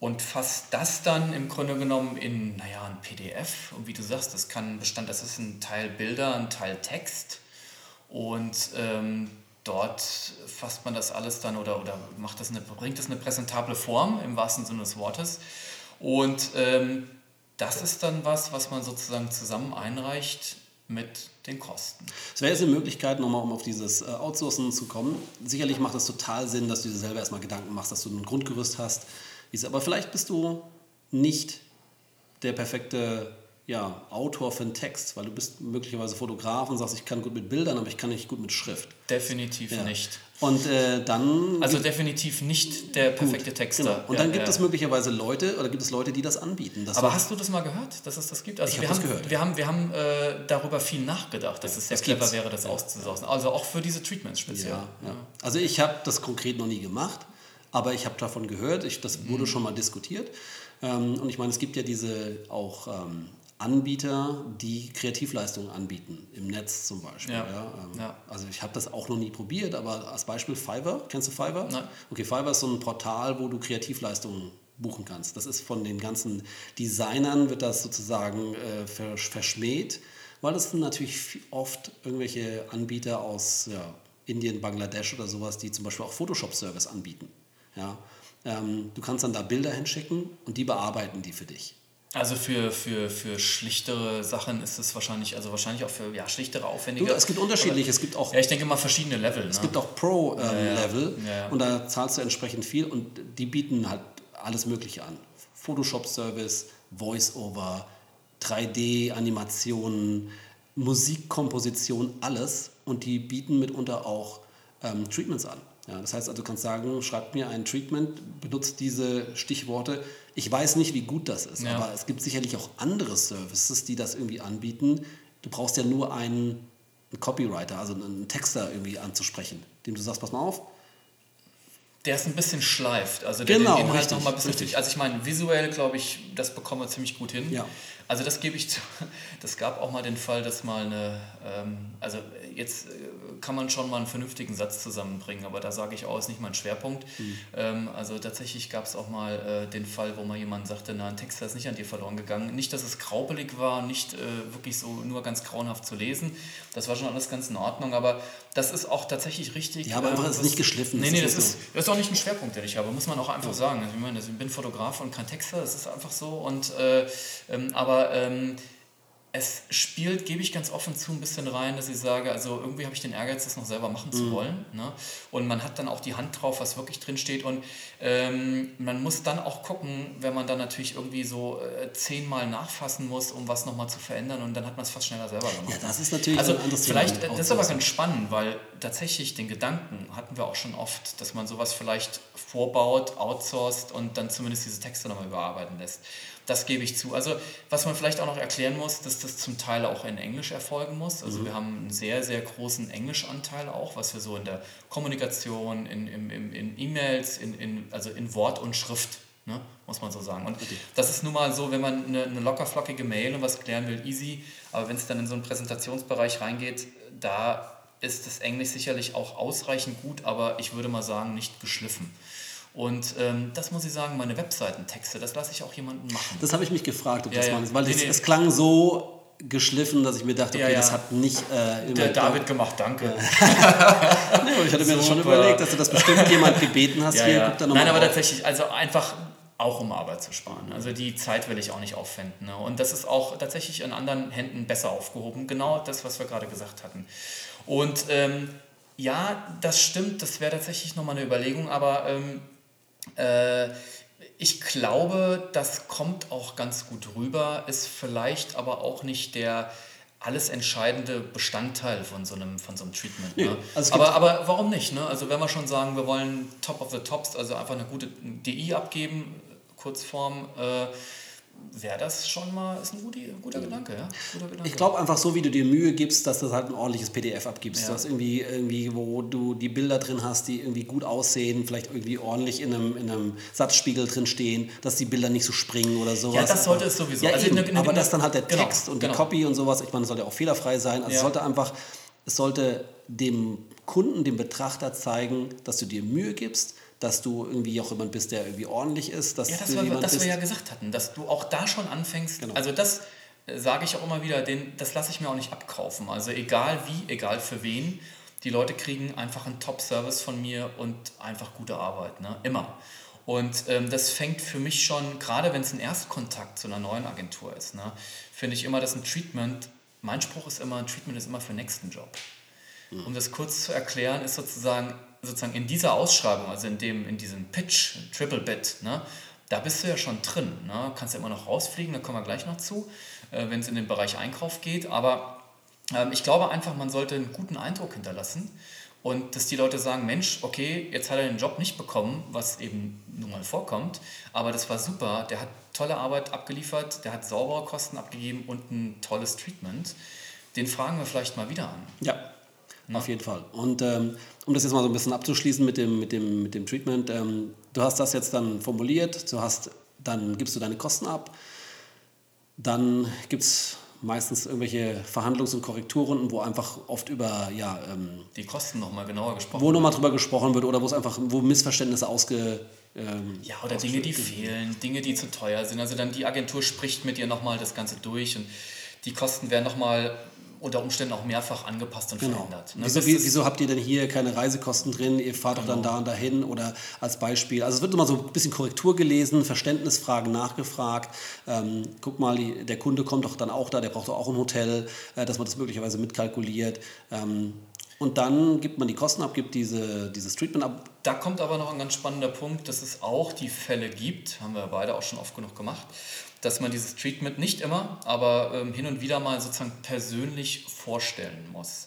und fasst das dann im Grunde genommen in, naja, ein PDF. Und wie du sagst, das kann Bestand, das ist ein Teil Bilder, ein Teil Text. Und ähm, dort fasst man das alles dann oder, oder macht das eine, bringt das eine präsentable Form im wahrsten Sinne des Wortes. Und ähm, das ist dann was, was man sozusagen zusammen einreicht mit den Kosten. Es wäre jetzt eine Möglichkeit, nochmal um auf dieses äh, Outsourcen zu kommen. Sicherlich macht es total Sinn, dass du dir selber erstmal Gedanken machst, dass du ein Grundgerüst hast. Aber vielleicht bist du nicht der perfekte ja, Autor für einen Text, weil du bist möglicherweise Fotograf und sagst, ich kann gut mit Bildern, aber ich kann nicht gut mit Schrift. Definitiv ja. nicht. Und äh, dann... Also definitiv nicht der perfekte gut, Texter. Genau. Und ja, dann gibt ja. es möglicherweise Leute, oder gibt es Leute, die das anbieten. Das aber hast du das mal gehört, dass es das gibt? Also ich wir hab haben, gehört. Wir haben, wir haben äh, darüber viel nachgedacht, dass es sehr das clever gibt's. wäre, das auszusausen. Also auch für diese Treatments speziell. Also ich habe das konkret noch nie gemacht, aber ich habe davon gehört, ich, das wurde mhm. schon mal diskutiert. Ähm, und ich meine, es gibt ja diese auch... Ähm, Anbieter, die Kreativleistungen anbieten, im Netz zum Beispiel. Ja. Ja, ähm, ja. Also ich habe das auch noch nie probiert, aber als Beispiel Fiverr, kennst du Fiverr? Nein. Okay, Fiverr ist so ein Portal, wo du Kreativleistungen buchen kannst. Das ist von den ganzen Designern, wird das sozusagen äh, verschmäht, weil das sind natürlich oft irgendwelche Anbieter aus Indien, Bangladesch oder sowas, die zum Beispiel auch Photoshop-Service anbieten. Ja? Ähm, du kannst dann da Bilder hinschicken und die bearbeiten die für dich. Also für, für, für schlichtere Sachen ist es wahrscheinlich, also wahrscheinlich auch für ja, schlichtere, aufwendige. Du, es gibt unterschiedliche, es gibt auch. Ja, ich denke mal verschiedene Level. Es ne? gibt auch Pro-Level ähm, ja, ja. und da zahlst du entsprechend viel und die bieten halt alles Mögliche an. Photoshop-Service, Voice-Over, 3D-Animationen, Musikkomposition, alles und die bieten mitunter auch ähm, Treatments an. Ja, das heißt also, du kannst sagen, schreib mir ein Treatment, benutzt diese Stichworte. Ich weiß nicht, wie gut das ist, ja. aber es gibt sicherlich auch andere Services, die das irgendwie anbieten. Du brauchst ja nur einen, einen Copywriter, also einen Texter irgendwie anzusprechen, dem du sagst, pass mal auf, der ist ein bisschen schleift, also der genau, den Inhalt noch mal ein bisschen richtig. Also ich meine, visuell glaube ich, das bekommen wir ziemlich gut hin. Ja. Also das gebe ich zu. Das gab auch mal den Fall, dass mal eine, ähm, also jetzt äh, kann man schon mal einen vernünftigen Satz zusammenbringen, aber da sage ich auch, ist nicht mein Schwerpunkt. Mhm. Ähm, also tatsächlich gab es auch mal äh, den Fall, wo mal jemand sagte, na, ein Text ist nicht an dir verloren gegangen. Nicht, dass es graupelig war, nicht äh, wirklich so nur ganz grauenhaft zu lesen. Das war schon alles ganz in Ordnung, aber das ist auch tatsächlich richtig. Ja, aber einfach ähm, ist nicht geschliffen. Nee, nee, das ist, das ist auch nicht ein Schwerpunkt, den ich habe, muss man auch einfach ja. sagen. Also ich meine, ich bin Fotograf und kein Texter, das ist einfach so. Und, äh, ähm, aber ähm, es spielt, gebe ich ganz offen zu, ein bisschen rein, dass ich sage, also irgendwie habe ich den Ehrgeiz, das noch selber machen mhm. zu wollen. Ne? Und man hat dann auch die Hand drauf, was wirklich drin steht. Und ähm, man muss dann auch gucken, wenn man dann natürlich irgendwie so äh, zehnmal nachfassen muss, um was nochmal zu verändern. Und dann hat man es fast schneller selber gemacht. Ja, das ist natürlich also ein anderes vielleicht, Thema. Das ist aber ganz spannend, weil tatsächlich den Gedanken hatten wir auch schon oft, dass man sowas vielleicht vorbaut, outsourced und dann zumindest diese Texte nochmal überarbeiten lässt. Das gebe ich zu. Also was man vielleicht auch noch erklären muss, dass das zum Teil auch in Englisch erfolgen muss. Also mhm. wir haben einen sehr, sehr großen Englischanteil auch, was wir so in der Kommunikation, in, in, in E-Mails, in, in, also in Wort und Schrift, ne, muss man so sagen. Und okay. das ist nun mal so, wenn man eine, eine lockerflockige Mail und was klären will, easy. Aber wenn es dann in so einen Präsentationsbereich reingeht, da ist das Englisch sicherlich auch ausreichend gut, aber ich würde mal sagen, nicht geschliffen. Und ähm, das muss ich sagen, meine Webseitentexte, das lasse ich auch jemanden machen. Das habe ich mich gefragt, ob ja, das ja. man weil nee, nee. es klang so geschliffen, dass ich mir dachte, okay, ja, ja. das hat nicht äh, Der David gemacht, danke. nee, ich hatte mir das schon überlegt, dass du das bestimmt jemand gebeten hast. Hier, ja. Nein, aber auf. tatsächlich, also einfach auch um Arbeit zu sparen. Also die Zeit will ich auch nicht aufwenden. Ne? Und das ist auch tatsächlich in anderen Händen besser aufgehoben. Genau das, was wir gerade gesagt hatten. Und ähm, ja, das stimmt, das wäre tatsächlich nochmal eine Überlegung, aber ähm, äh, ich glaube, das kommt auch ganz gut rüber, ist vielleicht aber auch nicht der alles entscheidende Bestandteil von so einem, von so einem Treatment. Ne? also aber, aber warum nicht? Ne? Also wenn wir schon sagen, wir wollen Top of the Tops, also einfach eine gute DI abgeben, Kurzform, äh, wäre das schon mal ist ein guter, guter Gedanke, ja? Guter Gedanke. Ich glaube einfach so, wie du dir Mühe gibst, dass du halt ein ordentliches PDF abgibst. Ja. Du irgendwie, irgendwie, wo du die Bilder drin hast, die irgendwie gut aussehen, vielleicht irgendwie ordentlich in einem, in einem Satzspiegel drin stehen, dass die Bilder nicht so springen oder sowas. Ja, das sollte es sowieso. Ja, also eine, eine, aber dass dann halt der genau, Text genau, und die genau. Copy und sowas, ich meine, das sollte auch fehlerfrei sein. Also ja. es sollte einfach, es sollte dem Kunden, dem Betrachter zeigen, dass du dir Mühe gibst, dass du irgendwie auch jemand bist, der irgendwie ordentlich ist. Dass ja, das, war, das wir ja gesagt hatten, dass du auch da schon anfängst. Genau. Also das äh, sage ich auch immer wieder, den, das lasse ich mir auch nicht abkaufen. Also egal wie, egal für wen, die Leute kriegen einfach einen Top-Service von mir und einfach gute Arbeit, ne? immer. Und ähm, das fängt für mich schon, gerade wenn es ein Erstkontakt zu einer neuen Agentur ist, ne, finde ich immer, dass ein Treatment, mein Spruch ist immer, ein Treatment ist immer für den nächsten Job. Mhm. Um das kurz zu erklären, ist sozusagen, sozusagen in dieser Ausschreibung, also in, dem, in diesem Pitch, Triple Bit, ne, da bist du ja schon drin. Ne? Kannst ja immer noch rausfliegen, da kommen wir gleich noch zu, äh, wenn es in den Bereich Einkauf geht. Aber ähm, ich glaube einfach, man sollte einen guten Eindruck hinterlassen und dass die Leute sagen, Mensch, okay, jetzt hat er den Job nicht bekommen, was eben nun mal vorkommt, aber das war super, der hat tolle Arbeit abgeliefert, der hat saubere Kosten abgegeben und ein tolles Treatment. Den fragen wir vielleicht mal wieder an. Ja, ja. Auf jeden Fall. Und ähm, um das jetzt mal so ein bisschen abzuschließen mit dem, mit dem, mit dem Treatment, ähm, du hast das jetzt dann formuliert, du hast, dann gibst du deine Kosten ab, dann gibt es meistens irgendwelche Verhandlungs- und Korrekturrunden, wo einfach oft über ja, ähm, die Kosten nochmal genauer gesprochen Wo nochmal drüber gesprochen wird oder wo es einfach, wo Missverständnisse ausge. Ähm, ja, oder Dinge, die fehlen, Dinge, die zu teuer sind. Also dann die Agentur spricht mit dir nochmal das Ganze durch und die Kosten werden nochmal unter Umständen auch mehrfach angepasst und genau. verändert. Ne? Wieso, wieso, habt ihr denn hier keine Reisekosten drin? Ihr fahrt genau. doch dann genau. da und dahin oder als Beispiel. Also es wird immer so ein bisschen Korrektur gelesen, Verständnisfragen nachgefragt. Ähm, guck mal, die, der Kunde kommt doch dann auch da, der braucht doch auch ein Hotel, äh, dass man das möglicherweise mitkalkuliert. Ähm, und dann gibt man die Kosten ab, gibt diese, dieses Treatment ab. Da kommt aber noch ein ganz spannender Punkt, dass es auch die Fälle gibt, haben wir beide auch schon oft genug gemacht, dass man dieses Treatment nicht immer, aber ähm, hin und wieder mal sozusagen persönlich vorstellen muss.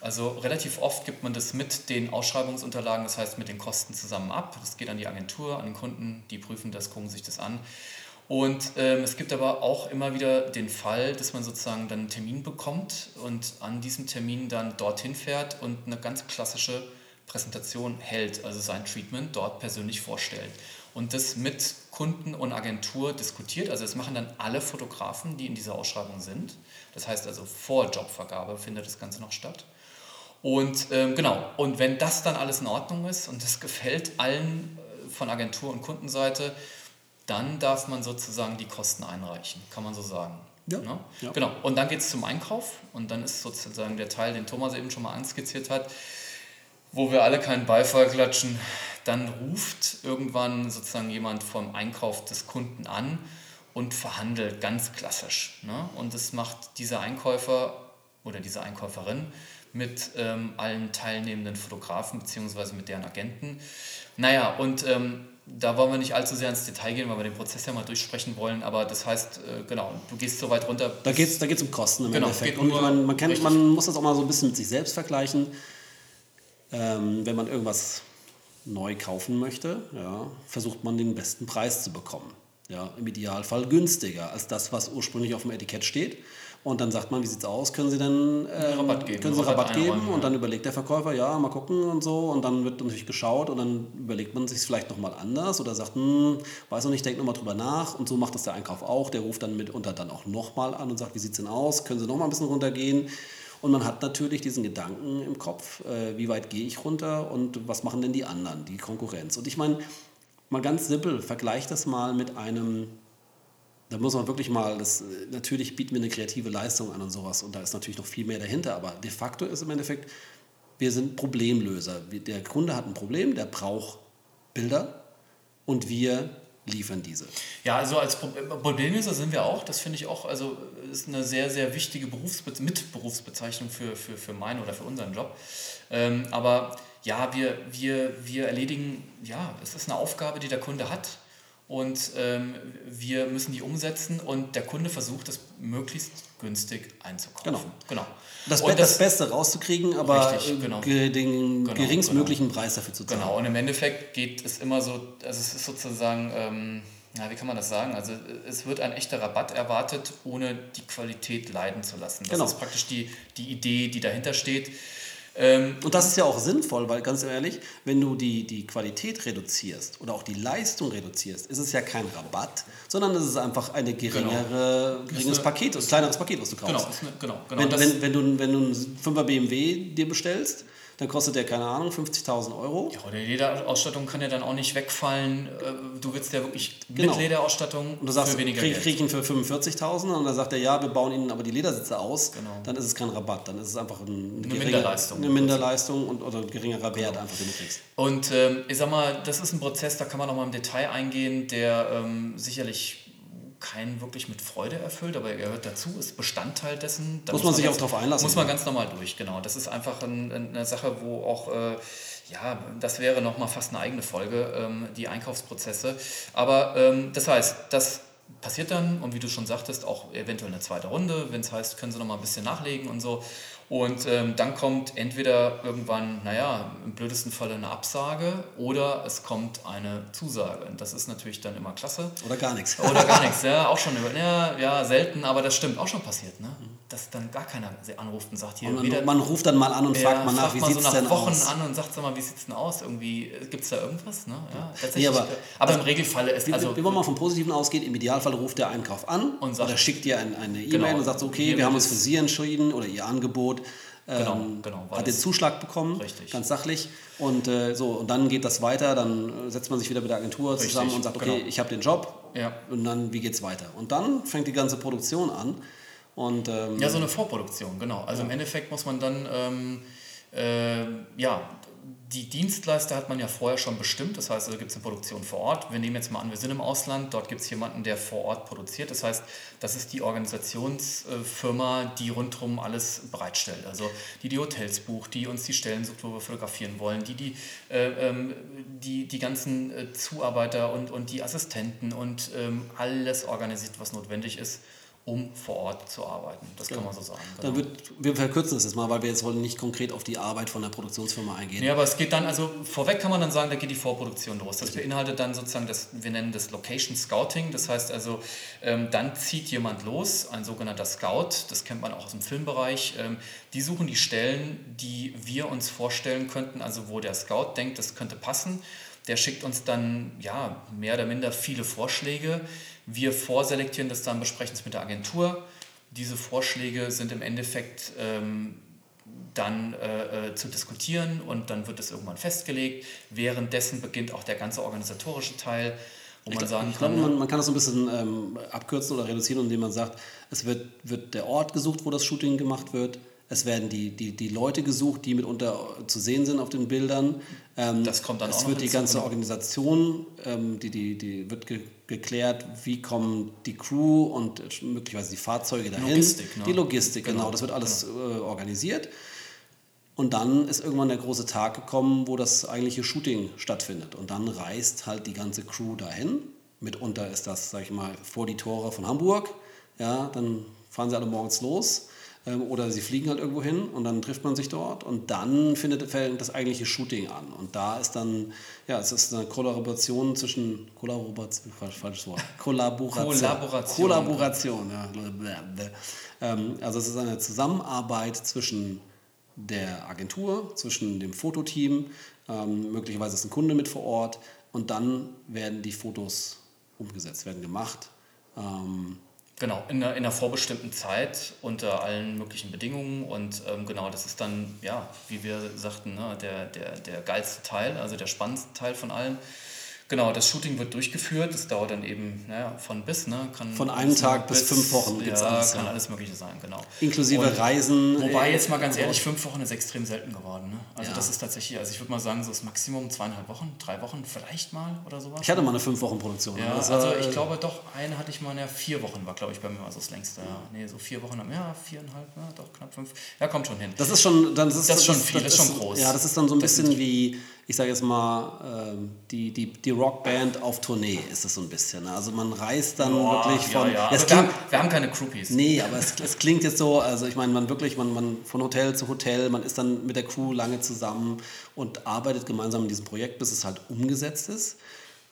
Also relativ oft gibt man das mit den Ausschreibungsunterlagen, das heißt mit den Kosten zusammen ab. Das geht an die Agentur, an den Kunden, die prüfen das, gucken sich das an. Und ähm, es gibt aber auch immer wieder den Fall, dass man sozusagen dann einen Termin bekommt und an diesem Termin dann dorthin fährt und eine ganz klassische Präsentation hält, also sein Treatment dort persönlich vorstellt und das mit Kunden und Agentur diskutiert. Also das machen dann alle Fotografen, die in dieser Ausschreibung sind. Das heißt also vor Jobvergabe findet das Ganze noch statt. Und ähm, genau, und wenn das dann alles in Ordnung ist und das gefällt allen äh, von Agentur- und Kundenseite, dann darf man sozusagen die Kosten einreichen, kann man so sagen. Ja. Ne? ja. Genau, und dann geht es zum Einkauf und dann ist sozusagen der Teil, den Thomas eben schon mal anskizziert hat, wo wir alle keinen Beifall klatschen, dann ruft irgendwann sozusagen jemand vom Einkauf des Kunden an und verhandelt ganz klassisch. Ne? Und das macht dieser Einkäufer oder diese Einkäuferin mit ähm, allen teilnehmenden Fotografen bzw. mit deren Agenten. Naja, und ähm, da wollen wir nicht allzu sehr ins Detail gehen, weil wir den Prozess ja mal durchsprechen wollen, aber das heißt, äh, genau, du gehst so weit runter. Da geht es da geht's um Kosten im genau, Endeffekt. Und man, man, kennt, man muss das auch mal so ein bisschen mit sich selbst vergleichen. Ähm, wenn man irgendwas neu kaufen möchte, ja, versucht man den besten Preis zu bekommen. Ja, Im Idealfall günstiger als das, was ursprünglich auf dem Etikett steht. Und dann sagt man, wie sieht es aus? Können Sie denn ähm, Rabatt geben? Können Sie Rabatt, Rabatt geben? Und dann überlegt der Verkäufer, ja, mal gucken und so. Und dann wird natürlich geschaut und dann überlegt man sich es vielleicht nochmal anders oder sagt, hm, weiß noch nicht, denkt nochmal drüber nach. Und so macht das der Einkauf auch. Der ruft dann mitunter dann auch nochmal an und sagt, wie sieht es denn aus? Können Sie nochmal ein bisschen runtergehen? Und man hat natürlich diesen Gedanken im Kopf, äh, wie weit gehe ich runter und was machen denn die anderen, die Konkurrenz. Und ich meine, mal ganz simpel, vergleich das mal mit einem, da muss man wirklich mal, das, natürlich bieten wir eine kreative Leistung an und sowas und da ist natürlich noch viel mehr dahinter, aber de facto ist im Endeffekt, wir sind Problemlöser. Der Kunde hat ein Problem, der braucht Bilder und wir liefern diese. Ja, also als Problemlöser sind wir auch. Das finde ich auch, also ist eine sehr, sehr wichtige Berufsbe Mitberufsbezeichnung für, für, für meinen oder für unseren Job. Ähm, aber ja, wir, wir, wir erledigen, ja, es ist eine Aufgabe, die der Kunde hat und ähm, wir müssen die umsetzen und der Kunde versucht, es möglichst günstig einzukaufen. Genau. genau. Das, das, das, Beste rauszukriegen, aber richtig, genau. den genau, geringstmöglichen genau. Preis dafür zu zahlen. Genau, und im Endeffekt geht es immer so, also es ist sozusagen, ähm, ja, wie kann man das sagen? Also es wird ein echter Rabatt erwartet, ohne die Qualität leiden zu lassen. Das genau. ist praktisch die, die Idee, die dahinter steht. Ähm, und das ist ja auch sinnvoll, weil ganz ehrlich, wenn du die, die Qualität reduzierst oder auch die Leistung reduzierst, ist es ja kein Rabatt, sondern es ist einfach ein geringere, genau. geringes eine, Paket, ein kleineres Paket, was du kaufst. Genau, eine, genau, genau. Wenn, wenn, wenn, du, wenn du einen 5er BMW dir bestellst, dann kostet der, keine Ahnung, 50.000 Euro. Ja, oder Lederausstattung kann ja dann auch nicht wegfallen. Äh, du willst ja wirklich genau. mit Lederausstattung und du sagst, für weniger krieg, Geld. krieg ihn für 45.000 und dann sagt er, ja, wir bauen Ihnen aber die Ledersitze aus. Genau. Dann ist es kein Rabatt, dann ist es einfach ein eine Minderleistung. Eine Minderleistung und, oder ein geringerer Wert genau. einfach, den du kriegst. Und ähm, ich sag mal, das ist ein Prozess, da kann man noch mal im Detail eingehen, der ähm, sicherlich keinen wirklich mit Freude erfüllt, aber er gehört dazu, ist Bestandteil dessen. Da muss, man sich ganz, auch darauf einlassen. Muss man ganz normal durch, genau. Das ist einfach ein, eine Sache, wo auch, äh, ja, das wäre nochmal fast eine eigene Folge, ähm, die Einkaufsprozesse. Aber ähm, das heißt, das passiert dann und wie du schon sagtest, auch eventuell eine zweite Runde, wenn es heißt, können sie nochmal ein bisschen nachlegen und so. Und ähm, dann kommt entweder irgendwann, naja, im blödesten Falle eine Absage oder es kommt eine Zusage. Und das ist natürlich dann immer klasse. Oder gar nichts. Oder gar nichts, ja, auch schon. Ja, ja, selten, aber das stimmt, auch schon passiert, ne? Dass dann gar keiner anruft und sagt, hier und wieder, Man ruft dann mal an und ja, fragt mal nach, wie sieht es so denn Wochen aus? an und sagt, sag mal, wie sieht es denn aus? Irgendwie, äh, gibt es da irgendwas? Ne? Ja, tatsächlich. Nee, aber, aber also, im Regelfall ist also... Wenn man mal vom Positiven ausgeht, im Idealfall ruft der Einkauf an und sagt, oder schickt dir ein, eine E-Mail genau, und sagt so, okay, wir haben uns für Sie entschieden oder Ihr Angebot Genau, ähm, genau, hat den Zuschlag bekommen, richtig. ganz sachlich. Und äh, so, und dann geht das weiter, dann setzt man sich wieder mit der Agentur richtig, zusammen und sagt, okay, genau. ich habe den Job ja. und dann, wie geht es weiter? Und dann fängt die ganze Produktion an. Und, ähm, ja, so eine Vorproduktion, genau. Also ja. im Endeffekt muss man dann ähm, äh, ja, die Dienstleister hat man ja vorher schon bestimmt, das heißt, da gibt es eine Produktion vor Ort. Wir nehmen jetzt mal an, wir sind im Ausland, dort gibt es jemanden, der vor Ort produziert. Das heißt, das ist die Organisationsfirma, die rundherum alles bereitstellt. Also die die Hotels bucht, die uns die Stellen sucht, wo wir fotografieren wollen, die die, äh, ähm, die, die ganzen äh, Zuarbeiter und, und die Assistenten und ähm, alles organisiert, was notwendig ist um vor Ort zu arbeiten. Das genau. kann man so sagen. Genau. Dann wird, wir verkürzen das jetzt mal, weil wir jetzt wollen nicht konkret auf die Arbeit von der Produktionsfirma eingehen. Ja, aber es geht dann, also vorweg kann man dann sagen, da geht die Vorproduktion los. Das beinhaltet dann sozusagen, das, wir nennen das Location Scouting. Das heißt also, ähm, dann zieht jemand los, ein sogenannter Scout, das kennt man auch aus dem Filmbereich. Ähm, die suchen die Stellen, die wir uns vorstellen könnten, also wo der Scout denkt, das könnte passen. Der schickt uns dann ja mehr oder minder viele Vorschläge wir vorselektieren das dann, besprechen es mit der Agentur. Diese Vorschläge sind im Endeffekt ähm, dann äh, äh, zu diskutieren und dann wird es irgendwann festgelegt. Währenddessen beginnt auch der ganze organisatorische Teil, wo man sagen ich kann. Glaub, man, man, kann das so ein bisschen ähm, abkürzen oder reduzieren, indem man sagt, es wird, wird der Ort gesucht, wo das Shooting gemacht wird. Es werden die, die, die Leute gesucht, die mitunter zu sehen sind auf den Bildern. Ähm, das kommt dann es auch Es wird die ganze genau. Organisation, ähm, die, die, die wird ge geklärt, wie kommen die Crew und möglicherweise die Fahrzeuge dahin. Logistik, ne? Die Logistik, genau. genau. Das wird alles genau. äh, organisiert. Und dann ist irgendwann der große Tag gekommen, wo das eigentliche Shooting stattfindet. Und dann reist halt die ganze Crew dahin. Mitunter ist das, sag ich mal, vor die Tore von Hamburg. Ja, dann fahren sie alle morgens los oder sie fliegen halt irgendwo hin und dann trifft man sich dort und dann findet das eigentliche Shooting an. Und da ist dann, ja, es ist eine Kollaboration zwischen, Kollaboration, falsches Wort, Kollaboration. Kollaboration. Kollaboration, ja. Ähm, also es ist eine Zusammenarbeit zwischen der Agentur, zwischen dem Fototeam, ähm, möglicherweise ist ein Kunde mit vor Ort und dann werden die Fotos umgesetzt, werden gemacht. Genau, in einer, in einer vorbestimmten Zeit unter allen möglichen Bedingungen und ähm, genau, das ist dann, ja, wie wir sagten, ne, der, der, der geilste Teil, also der spannendste Teil von allem. Genau, das Shooting wird durchgeführt. Das dauert dann eben naja, von bis. Ne? Kann von einem Tag bis, bis, fünf Wochen gibt es ja, alles. kann ja. alles Mögliche sein, genau. Inklusive Und, Reisen. Wobei äh, jetzt mal ganz ehrlich, fünf Wochen ist extrem selten geworden. Ne? Also ja. das ist tatsächlich, also ich würde mal sagen, so das Maximum zweieinhalb Wochen, drei Wochen vielleicht mal oder sowas. Ich hatte mal eine fünf Wochen Produktion. Ja, also, also ich glaube doch, eine hatte ich mal, ja, vier Wochen war glaube ich bei mir also das längste. Ja. Nee, so vier Wochen, ja, viereinhalb, ja, doch knapp fünf. Ja, kommt schon hin. Das ist schon, dann, das ist, das ist schon viel, das ist schon groß. Ja, das ist dann so ein bisschen wie ich sage jetzt mal, ähm, die, die, die Rockband auf Tournee ist es so ein bisschen. Ne? Also man reist dann Boah, wirklich von. Ja, ja. Es klingt, wir, haben, wir haben keine Groupies. Nee, aber es, es klingt jetzt so, also ich meine, man wirklich, man, man von Hotel zu Hotel, man ist dann mit der Crew lange zusammen und arbeitet gemeinsam in diesem Projekt, bis es halt umgesetzt ist.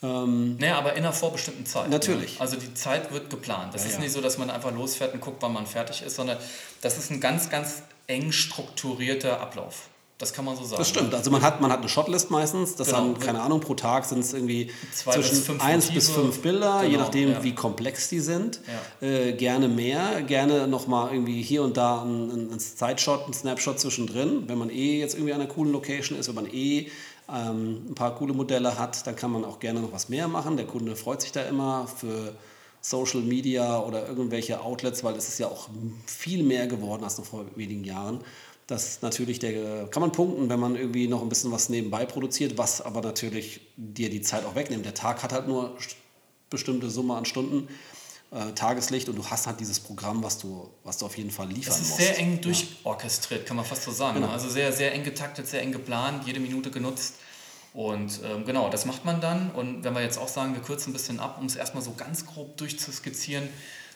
Ähm, naja, aber in einer vorbestimmten Zeit. Ne? Natürlich. Ne? Also die Zeit wird geplant. Das ja, ist nicht so, dass man einfach losfährt und guckt, wann man fertig ist, sondern das ist ein ganz, ganz eng strukturierter Ablauf. Das kann man so sagen. Das stimmt. Also man hat, man hat eine Shotlist meistens. Das genau. haben, keine Ahnung, pro Tag sind es irgendwie Zwei zwischen bis eins bis fünf Bilder, genau, je nachdem, ja. wie komplex die sind. Ja. Äh, gerne mehr, gerne nochmal irgendwie hier und da ein, ein Zeitshot, ein Snapshot zwischendrin. Wenn man eh jetzt irgendwie an einer coolen Location ist, wenn man eh ähm, ein paar coole Modelle hat, dann kann man auch gerne noch was mehr machen. Der Kunde freut sich da immer für Social Media oder irgendwelche Outlets, weil es ist ja auch viel mehr geworden als noch vor wenigen Jahren. Das natürlich der, kann man punkten, wenn man irgendwie noch ein bisschen was nebenbei produziert, was aber natürlich dir die Zeit auch wegnimmt. Der Tag hat halt nur bestimmte Summe an Stunden. Äh, Tageslicht und du hast halt dieses Programm, was du, was du auf jeden Fall liefern musst. Es ist musst. sehr eng durchorchestriert, kann man fast so sagen. Genau. Ne? Also sehr, sehr eng getaktet, sehr eng geplant, jede Minute genutzt. Und ähm, genau, das macht man dann. Und wenn wir jetzt auch sagen, wir kürzen ein bisschen ab, um es erstmal so ganz grob durchzuskizzieren,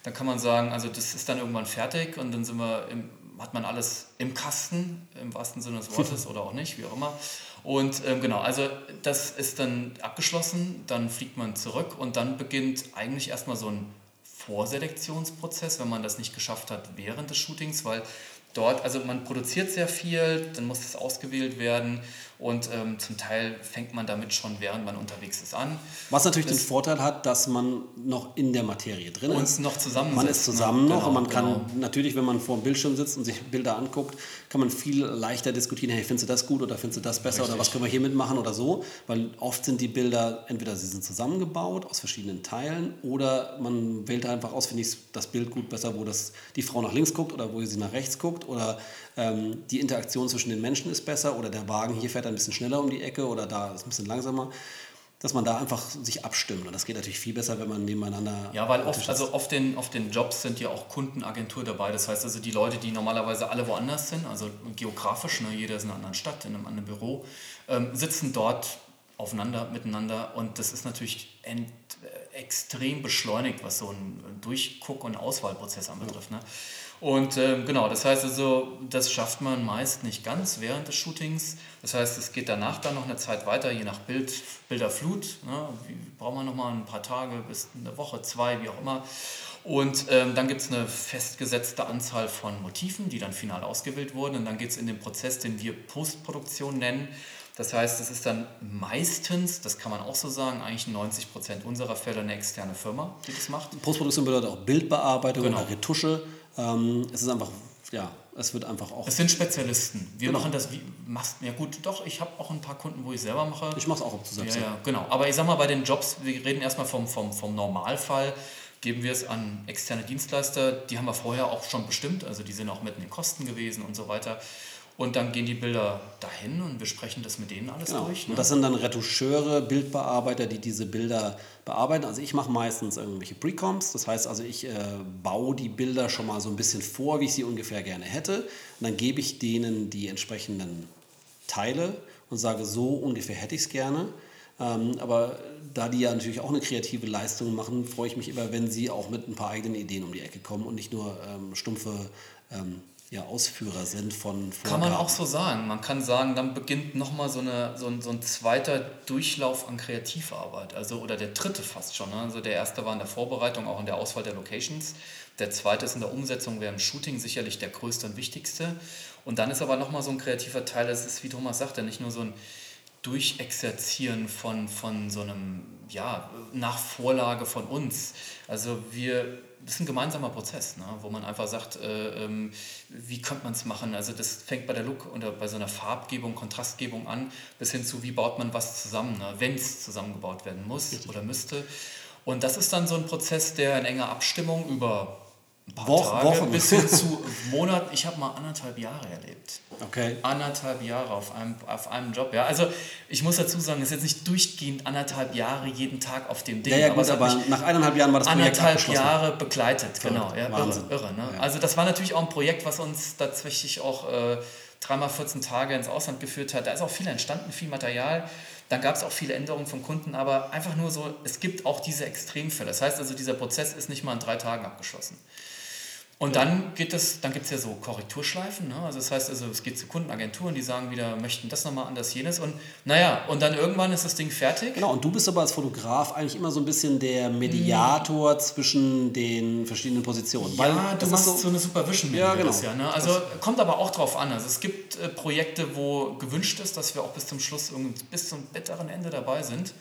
dann kann man sagen, also das ist dann irgendwann fertig und dann sind wir im, hat man alles im Kasten, im wahrsten Sinne des Wortes oder auch nicht, wie auch immer. Und ähm, genau, also das ist dann abgeschlossen, dann fliegt man zurück und dann beginnt eigentlich erstmal so ein Vorselektionsprozess, wenn man das nicht geschafft hat während des Shootings, weil dort, also man produziert sehr viel, dann muss es ausgewählt werden und ähm, zum Teil fängt man damit schon, während man unterwegs ist, an. Was natürlich das den Vorteil hat, dass man noch in der Materie drin und ist. noch zusammen Man ist zusammen ne? noch genau, und man kann genau. natürlich, wenn man vor dem Bildschirm sitzt und sich Bilder anguckt, kann man viel leichter diskutieren, hey, findest du das gut oder findest du das besser Richtig. oder was können wir hier mitmachen oder so, weil oft sind die Bilder, entweder sie sind zusammengebaut aus verschiedenen Teilen oder man wählt einfach aus, finde ich das Bild gut besser, wo das, die Frau nach links guckt oder wo sie nach rechts guckt oder ähm, die Interaktion zwischen den Menschen ist besser oder der Wagen hier fährt ein bisschen schneller um die Ecke oder da ist ein bisschen langsamer dass man da einfach sich abstimmt. Und das geht natürlich viel besser, wenn man nebeneinander. Ja, weil oft, also auf den, auf den Jobs sind ja auch Kundenagentur dabei. Das heißt also, die Leute, die normalerweise alle woanders sind, also geografisch, ne, jeder ist in einer anderen Stadt, in einem anderen Büro, ähm, sitzen dort aufeinander, miteinander. Und das ist natürlich ent, äh, extrem beschleunigt, was so ein Durchguck- und Auswahlprozess anbetrifft. Ne? Und ähm, genau, das heißt also, das schafft man meist nicht ganz während des Shootings. Das heißt, es geht danach dann noch eine Zeit weiter, je nach Bild, Bilderflut. Ne? Wie, braucht man nochmal ein paar Tage bis eine Woche, zwei, wie auch immer. Und ähm, dann gibt es eine festgesetzte Anzahl von Motiven, die dann final ausgewählt wurden. Und dann geht es in den Prozess, den wir Postproduktion nennen. Das heißt, es ist dann meistens, das kann man auch so sagen, eigentlich 90 Prozent unserer Fälle eine externe Firma, die das macht. Postproduktion bedeutet auch Bildbearbeitung genau. oder Retusche. Ähm, es ist einfach, ja, es wird einfach auch. Es sind Spezialisten. Wir genau. machen das wie, machst, ja gut, doch, ich habe auch ein paar Kunden, wo ich selber mache. Ich mache es auch selbst. Ja, ja, genau. Aber ich sag mal, bei den Jobs, wir reden erstmal vom, vom, vom Normalfall, geben wir es an externe Dienstleister. Die haben wir vorher auch schon bestimmt, also die sind auch mit in den Kosten gewesen und so weiter. Und dann gehen die Bilder dahin und wir sprechen das mit denen alles genau. durch. Ne? Und das sind dann Retoucheure, Bildbearbeiter, die diese Bilder bearbeiten. Also ich mache meistens irgendwelche Precoms, das heißt also ich äh, baue die Bilder schon mal so ein bisschen vor, wie ich sie ungefähr gerne hätte. Und dann gebe ich denen die entsprechenden Teile und sage, so ungefähr hätte ich es gerne. Ähm, aber da die ja natürlich auch eine kreative Leistung machen, freue ich mich immer, wenn sie auch mit ein paar eigenen Ideen um die Ecke kommen und nicht nur ähm, stumpfe ähm, ja, Ausführer sind von Vorgaben. Kann man auch so sagen. Man kann sagen, dann beginnt nochmal so, so, ein, so ein zweiter Durchlauf an Kreativarbeit. Also, oder der dritte fast schon. Ne? Also der erste war in der Vorbereitung, auch in der Auswahl der Locations. Der zweite ist in der Umsetzung, wäre im Shooting sicherlich der größte und wichtigste. Und dann ist aber nochmal so ein kreativer Teil, das ist, wie Thomas sagte, nicht nur so ein Durchexerzieren von, von so einem, ja, nach Vorlage von uns. Also wir, das ist ein gemeinsamer Prozess, ne, wo man einfach sagt, äh, ähm, wie könnte man es machen? Also das fängt bei der Look oder bei so einer Farbgebung, Kontrastgebung an, bis hin zu, wie baut man was zusammen, ne, wenn es zusammengebaut werden muss Richtig. oder müsste. Und das ist dann so ein Prozess, der in enger Abstimmung über ein paar Wochen, Tage Wochen. bis hin zu Monaten. Ich habe mal anderthalb Jahre erlebt. Okay. Anderthalb Jahre auf einem, auf einem Job. Ja, also ich muss dazu sagen, es ist jetzt nicht durchgehend anderthalb Jahre jeden Tag auf dem Ding. Ja, ja gut, aber, aber nach eineinhalb Jahren war das Projekt anderthalb Jahre begleitet, genau. Ja, Wahnsinn. irre, irre ne? ja. Also das war natürlich auch ein Projekt, was uns tatsächlich auch äh, dreimal 14 Tage ins Ausland geführt hat. Da ist auch viel entstanden, viel Material. Dann gab es auch viele Änderungen vom Kunden, aber einfach nur so, es gibt auch diese Extremfälle. Das heißt also, dieser Prozess ist nicht mal in drei Tagen abgeschlossen. Und dann geht es, dann gibt es ja so Korrekturschleifen. Ne? Also das heißt also, es geht zu Kundenagenturen, die sagen wieder, möchten das nochmal anders, jenes. Und naja, und dann irgendwann ist das Ding fertig. Genau, und du bist aber als Fotograf eigentlich immer so ein bisschen der Mediator hm. zwischen den verschiedenen Positionen. Ja, du machst so, so, eine Supervision. Ja, genau. Ja, ne? Also das kommt aber auch drauf an. Also es gibt äh, Projekte, wo gewünscht ist, dass wir auch bis zum Schluss, bis zum bitteren Ende dabei sind.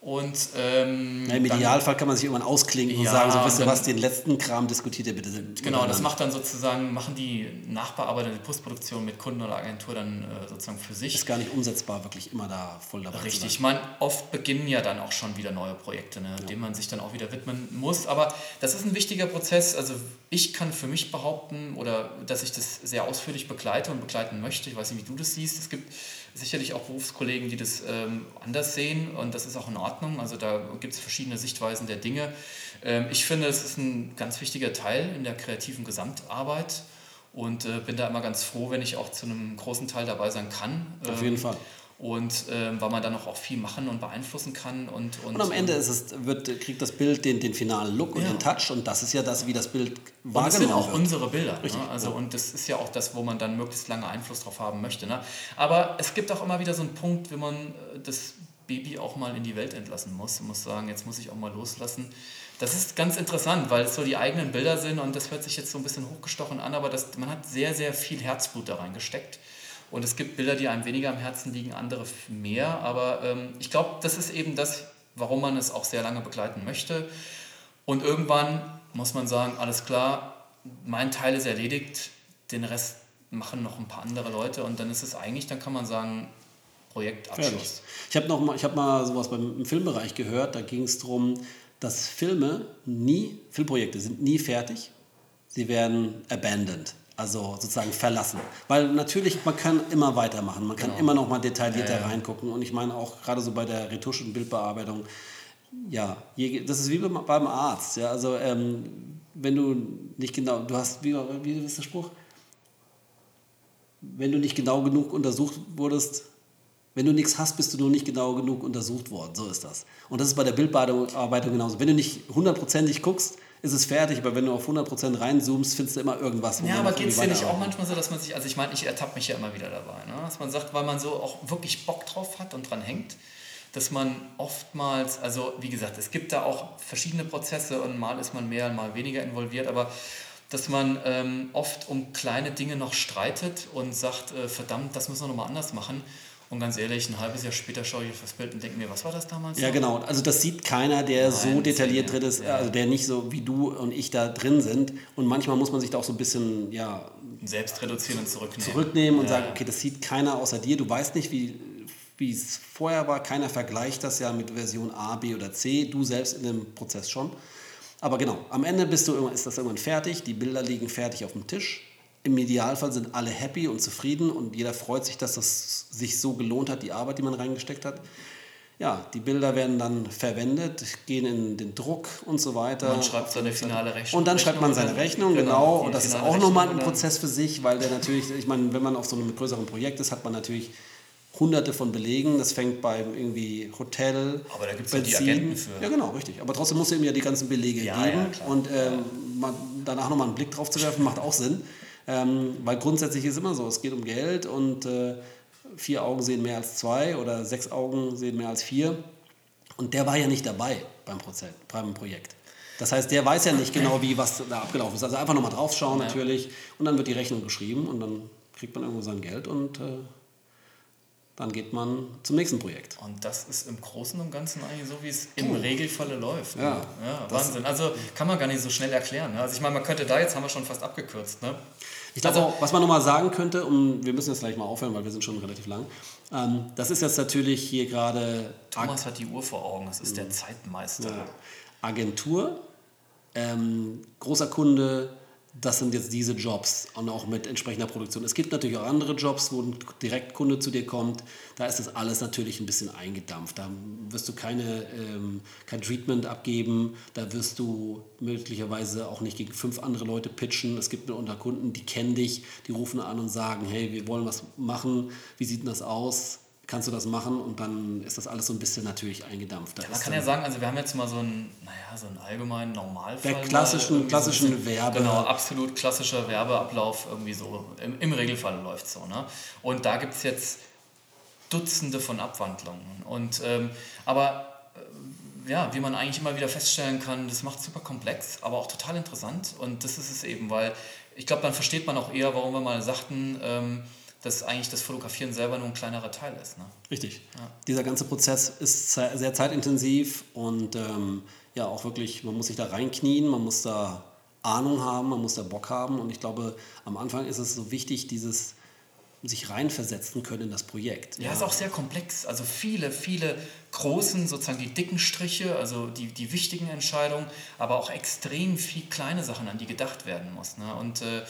Und, ähm, ja, Im Idealfall kann man sich irgendwann ausklinken ja, und sagen, so ihr was, den letzten Kram diskutiert ihr bitte. Genau, das macht dann sozusagen, machen die Nachbearbeiter, die Postproduktion mit Kunden oder Agentur dann äh, sozusagen für sich. Ist gar nicht umsetzbar, wirklich immer da voll dabei Richtig, ich meine, oft beginnen ja dann auch schon wieder neue Projekte, ne, ja. denen man sich dann auch wieder widmen muss. Aber das ist ein wichtiger Prozess. Also ich kann für mich behaupten, oder dass ich das sehr ausführlich begleite und begleiten möchte. Ich weiß nicht, wie du das siehst. Es gibt sicherlich auch Berufskollegen, die das ähm, anders sehen und das ist auch in Ordnung. Also da gibt es verschiedene Sichtweisen der Dinge. Ähm, ich finde, es ist ein ganz wichtiger Teil in der kreativen Gesamtarbeit und äh, bin da immer ganz froh, wenn ich auch zu einem großen Teil dabei sein kann. Auf jeden ähm, Fall und ähm, weil man dann auch viel machen und beeinflussen kann. Und, und, und am Ende ist es, wird, kriegt das Bild den, den finalen Look und ja. den Touch und das ist ja das, wie das Bild wahrgenommen wird. Das sind auch wird. unsere Bilder. Ne? Richtig, ne? also, ja. Und das ist ja auch das, wo man dann möglichst lange Einfluss drauf haben möchte. Ne? Aber es gibt auch immer wieder so einen Punkt, wenn man äh, das Baby auch mal in die Welt entlassen muss. Man muss sagen, jetzt muss ich auch mal loslassen. Das ist ganz interessant, weil es so die eigenen Bilder sind und das hört sich jetzt so ein bisschen hochgestochen an, aber das, man hat sehr, sehr viel Herzblut da reingesteckt. Und es gibt Bilder, die einem weniger am Herzen liegen, andere mehr. Aber ähm, ich glaube, das ist eben das, warum man es auch sehr lange begleiten möchte. Und irgendwann muss man sagen, alles klar, mein Teil ist erledigt, den Rest machen noch ein paar andere Leute und dann ist es eigentlich, dann kann man sagen, Projektabschluss. Fertig. Ich habe mal, ich mal sowas beim Filmbereich gehört, da ging es darum, dass Filme nie, Filmprojekte sind nie fertig, sie werden abandoned. Also sozusagen verlassen. Weil natürlich, man kann immer weitermachen, man kann genau. immer noch mal detaillierter ja, reingucken. Und ich meine auch gerade so bei der Retusche- und Bildbearbeitung, ja, das ist wie beim Arzt. Ja? Also ähm, wenn du nicht genau, du hast, wie, wie ist der Spruch? Wenn du nicht genau genug untersucht wurdest, wenn du nichts hast, bist du nur nicht genau genug untersucht worden. So ist das. Und das ist bei der Bildbearbeitung genauso. Wenn du nicht hundertprozentig guckst, ist es fertig, aber wenn du auf 100% reinzoomst, findest du immer irgendwas. ja, aber geht es dir nicht auch manchmal so, dass man sich, also ich meine, ich ertappe mich ja immer wieder dabei, ne? dass man sagt, weil man so auch wirklich Bock drauf hat und dran hängt, dass man oftmals, also wie gesagt, es gibt da auch verschiedene Prozesse und mal ist man mehr, mal weniger involviert, aber dass man ähm, oft um kleine Dinge noch streitet und sagt, äh, verdammt, das müssen wir nochmal anders machen. Und ganz ehrlich, ein halbes Jahr später schaue ich auf das Bild und denke mir, was war das damals? Ja, genau. Also das sieht keiner, der Nein, so detailliert drin ist, ja. also der nicht so wie du und ich da drin sind. Und manchmal muss man sich da auch so ein bisschen, ja... Selbst reduzieren und zurücknehmen. Zurücknehmen und ja. sagen, okay, das sieht keiner außer dir. Du weißt nicht, wie, wie es vorher war. Keiner vergleicht das ja mit Version A, B oder C. Du selbst in dem Prozess schon. Aber genau, am Ende bist du, ist das irgendwann fertig. Die Bilder liegen fertig auf dem Tisch im Idealfall sind alle happy und zufrieden und jeder freut sich, dass es sich so gelohnt hat, die Arbeit, die man reingesteckt hat. Ja, die Bilder werden dann verwendet, gehen in den Druck und so weiter. Man schreibt seine finale Rechnung. Und dann schreibt man seine Rechnung, genau. genau. Und das ist auch nochmal ein Prozess für sich, weil der natürlich, ich meine, wenn man auf so einem größeren Projekt ist, hat man natürlich hunderte von Belegen. Das fängt beim irgendwie Hotel. Aber da gibt es die Agenten für. Ja, genau, richtig. Aber trotzdem muss eben ja die ganzen Belege ja, geben. Ja, und ähm, man, danach nochmal einen Blick drauf zu werfen, macht auch Sinn. Ähm, weil grundsätzlich ist es immer so, es geht um Geld und äh, vier Augen sehen mehr als zwei oder sechs Augen sehen mehr als vier. Und der war ja nicht dabei beim, Prozess, beim Projekt. Das heißt, der weiß ja nicht genau, wie was da abgelaufen ist. Also einfach nochmal draufschauen ja. natürlich und dann wird die Rechnung geschrieben und dann kriegt man irgendwo sein Geld und äh, dann geht man zum nächsten Projekt. Und das ist im Großen und Ganzen eigentlich so, wie es im oh. Regelfalle läuft. Ja, ja Wahnsinn. Also kann man gar nicht so schnell erklären. Ne? Also ich meine, man könnte da jetzt, haben wir schon fast abgekürzt. Ne? Ich glaube also, was man nochmal sagen könnte, und wir müssen jetzt gleich mal aufhören, weil wir sind schon relativ lang. Ähm, das ist jetzt natürlich hier gerade... Thomas hat die Uhr vor Augen, das ist der mhm. Zeitmeister. Ja. Agentur, ähm, großer Kunde, das sind jetzt diese Jobs und auch mit entsprechender Produktion. Es gibt natürlich auch andere Jobs, wo ein Direktkunde zu dir kommt. Da ist das alles natürlich ein bisschen eingedampft. Da wirst du keine, ähm, kein Treatment abgeben. Da wirst du möglicherweise auch nicht gegen fünf andere Leute pitchen. Es gibt unter Kunden, die kennen dich, die rufen an und sagen, hey, wir wollen was machen. Wie sieht denn das aus? Kannst du das machen und dann ist das alles so ein bisschen natürlich eingedampft. Ja, man kann ja sagen, also wir haben jetzt mal so einen, naja, so einen allgemeinen Normalfall. Der klassischen, klassischen so Werbe. Genau, absolut klassischer Werbeablauf irgendwie so. Im, im Regelfall läuft so. Ne? Und da gibt es jetzt Dutzende von Abwandlungen. Und, ähm, aber äh, ja, wie man eigentlich immer wieder feststellen kann, das macht super komplex, aber auch total interessant. Und das ist es eben, weil ich glaube, dann versteht man auch eher, warum wir mal sagten, ähm, dass eigentlich das Fotografieren selber nur ein kleinerer Teil ist. Ne? Richtig. Ja. Dieser ganze Prozess ist sehr zeitintensiv und ähm, ja, auch wirklich, man muss sich da reinknien, man muss da Ahnung haben, man muss da Bock haben und ich glaube, am Anfang ist es so wichtig, dieses sich reinversetzen können in das Projekt. Ja, ja, ist auch sehr komplex. Also viele, viele großen, sozusagen die dicken Striche, also die, die wichtigen Entscheidungen, aber auch extrem viel kleine Sachen, an die gedacht werden muss. Ne? Und äh,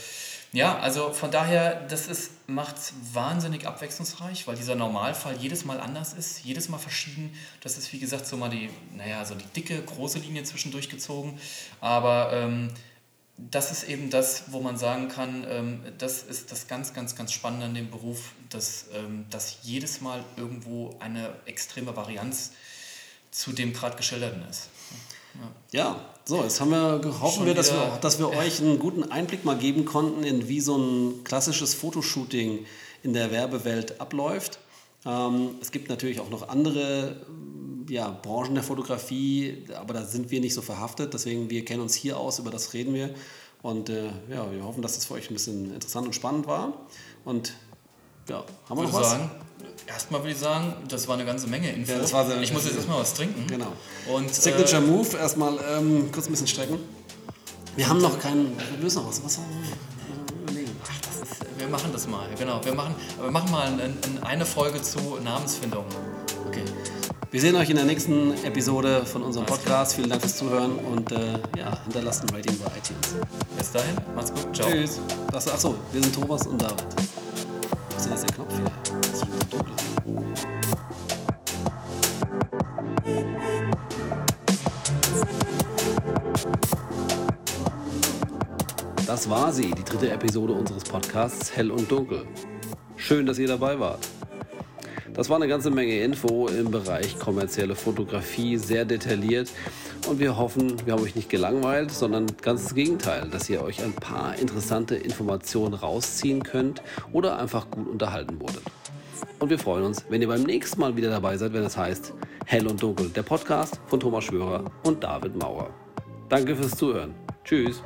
ja, also von daher, das macht es wahnsinnig abwechslungsreich, weil dieser Normalfall jedes Mal anders ist, jedes Mal verschieden. Das ist, wie gesagt, so mal die, naja, so die dicke, große Linie zwischendurch gezogen. Aber ähm, das ist eben das, wo man sagen kann, ähm, das ist das ganz, ganz, ganz Spannende an dem Beruf, dass, ähm, dass jedes Mal irgendwo eine extreme Varianz zu dem gerade geschilderten ist. Ja. so, jetzt haben wir, hoffen wir dass, wir, dass wir euch einen guten Einblick mal geben konnten, in wie so ein klassisches Fotoshooting in der Werbewelt abläuft. Ähm, es gibt natürlich auch noch andere ja, Branchen der Fotografie, aber da sind wir nicht so verhaftet. Deswegen, wir kennen uns hier aus, über das reden wir. Und äh, ja, wir hoffen, dass das für euch ein bisschen interessant und spannend war. Und ja, haben wir noch was? Sagen, erstmal würde ich sagen, das war eine ganze Menge Info. Ja, das war sehr, ich muss jetzt erstmal was trinken. Genau. Und, Signature äh, Move, erstmal ähm, kurz ein bisschen strecken. Wir haben noch keinen. Wir müssen noch was. was überlegen. Ach, das ist, wir machen das mal, genau. Wir machen, wir machen mal eine, eine Folge zu Namensfindung. Okay. Wir sehen euch in der nächsten Episode von unserem Podcast. Vielen Dank fürs Zuhören und äh, ja, hinterlasst ein Rating bei iTunes. Bis dahin, macht's gut. Ciao. Tschüss. Achso, wir sind Thomas und David. Das war sie, die dritte Episode unseres Podcasts Hell und Dunkel. Schön, dass ihr dabei wart. Das war eine ganze Menge Info im Bereich kommerzielle Fotografie, sehr detailliert. Und wir hoffen, wir haben euch nicht gelangweilt, sondern ganz das Gegenteil, dass ihr euch ein paar interessante Informationen rausziehen könnt oder einfach gut unterhalten wurdet. Und wir freuen uns, wenn ihr beim nächsten Mal wieder dabei seid, wenn es heißt Hell und Dunkel, der Podcast von Thomas Schwörer und David Maurer. Danke fürs Zuhören. Tschüss.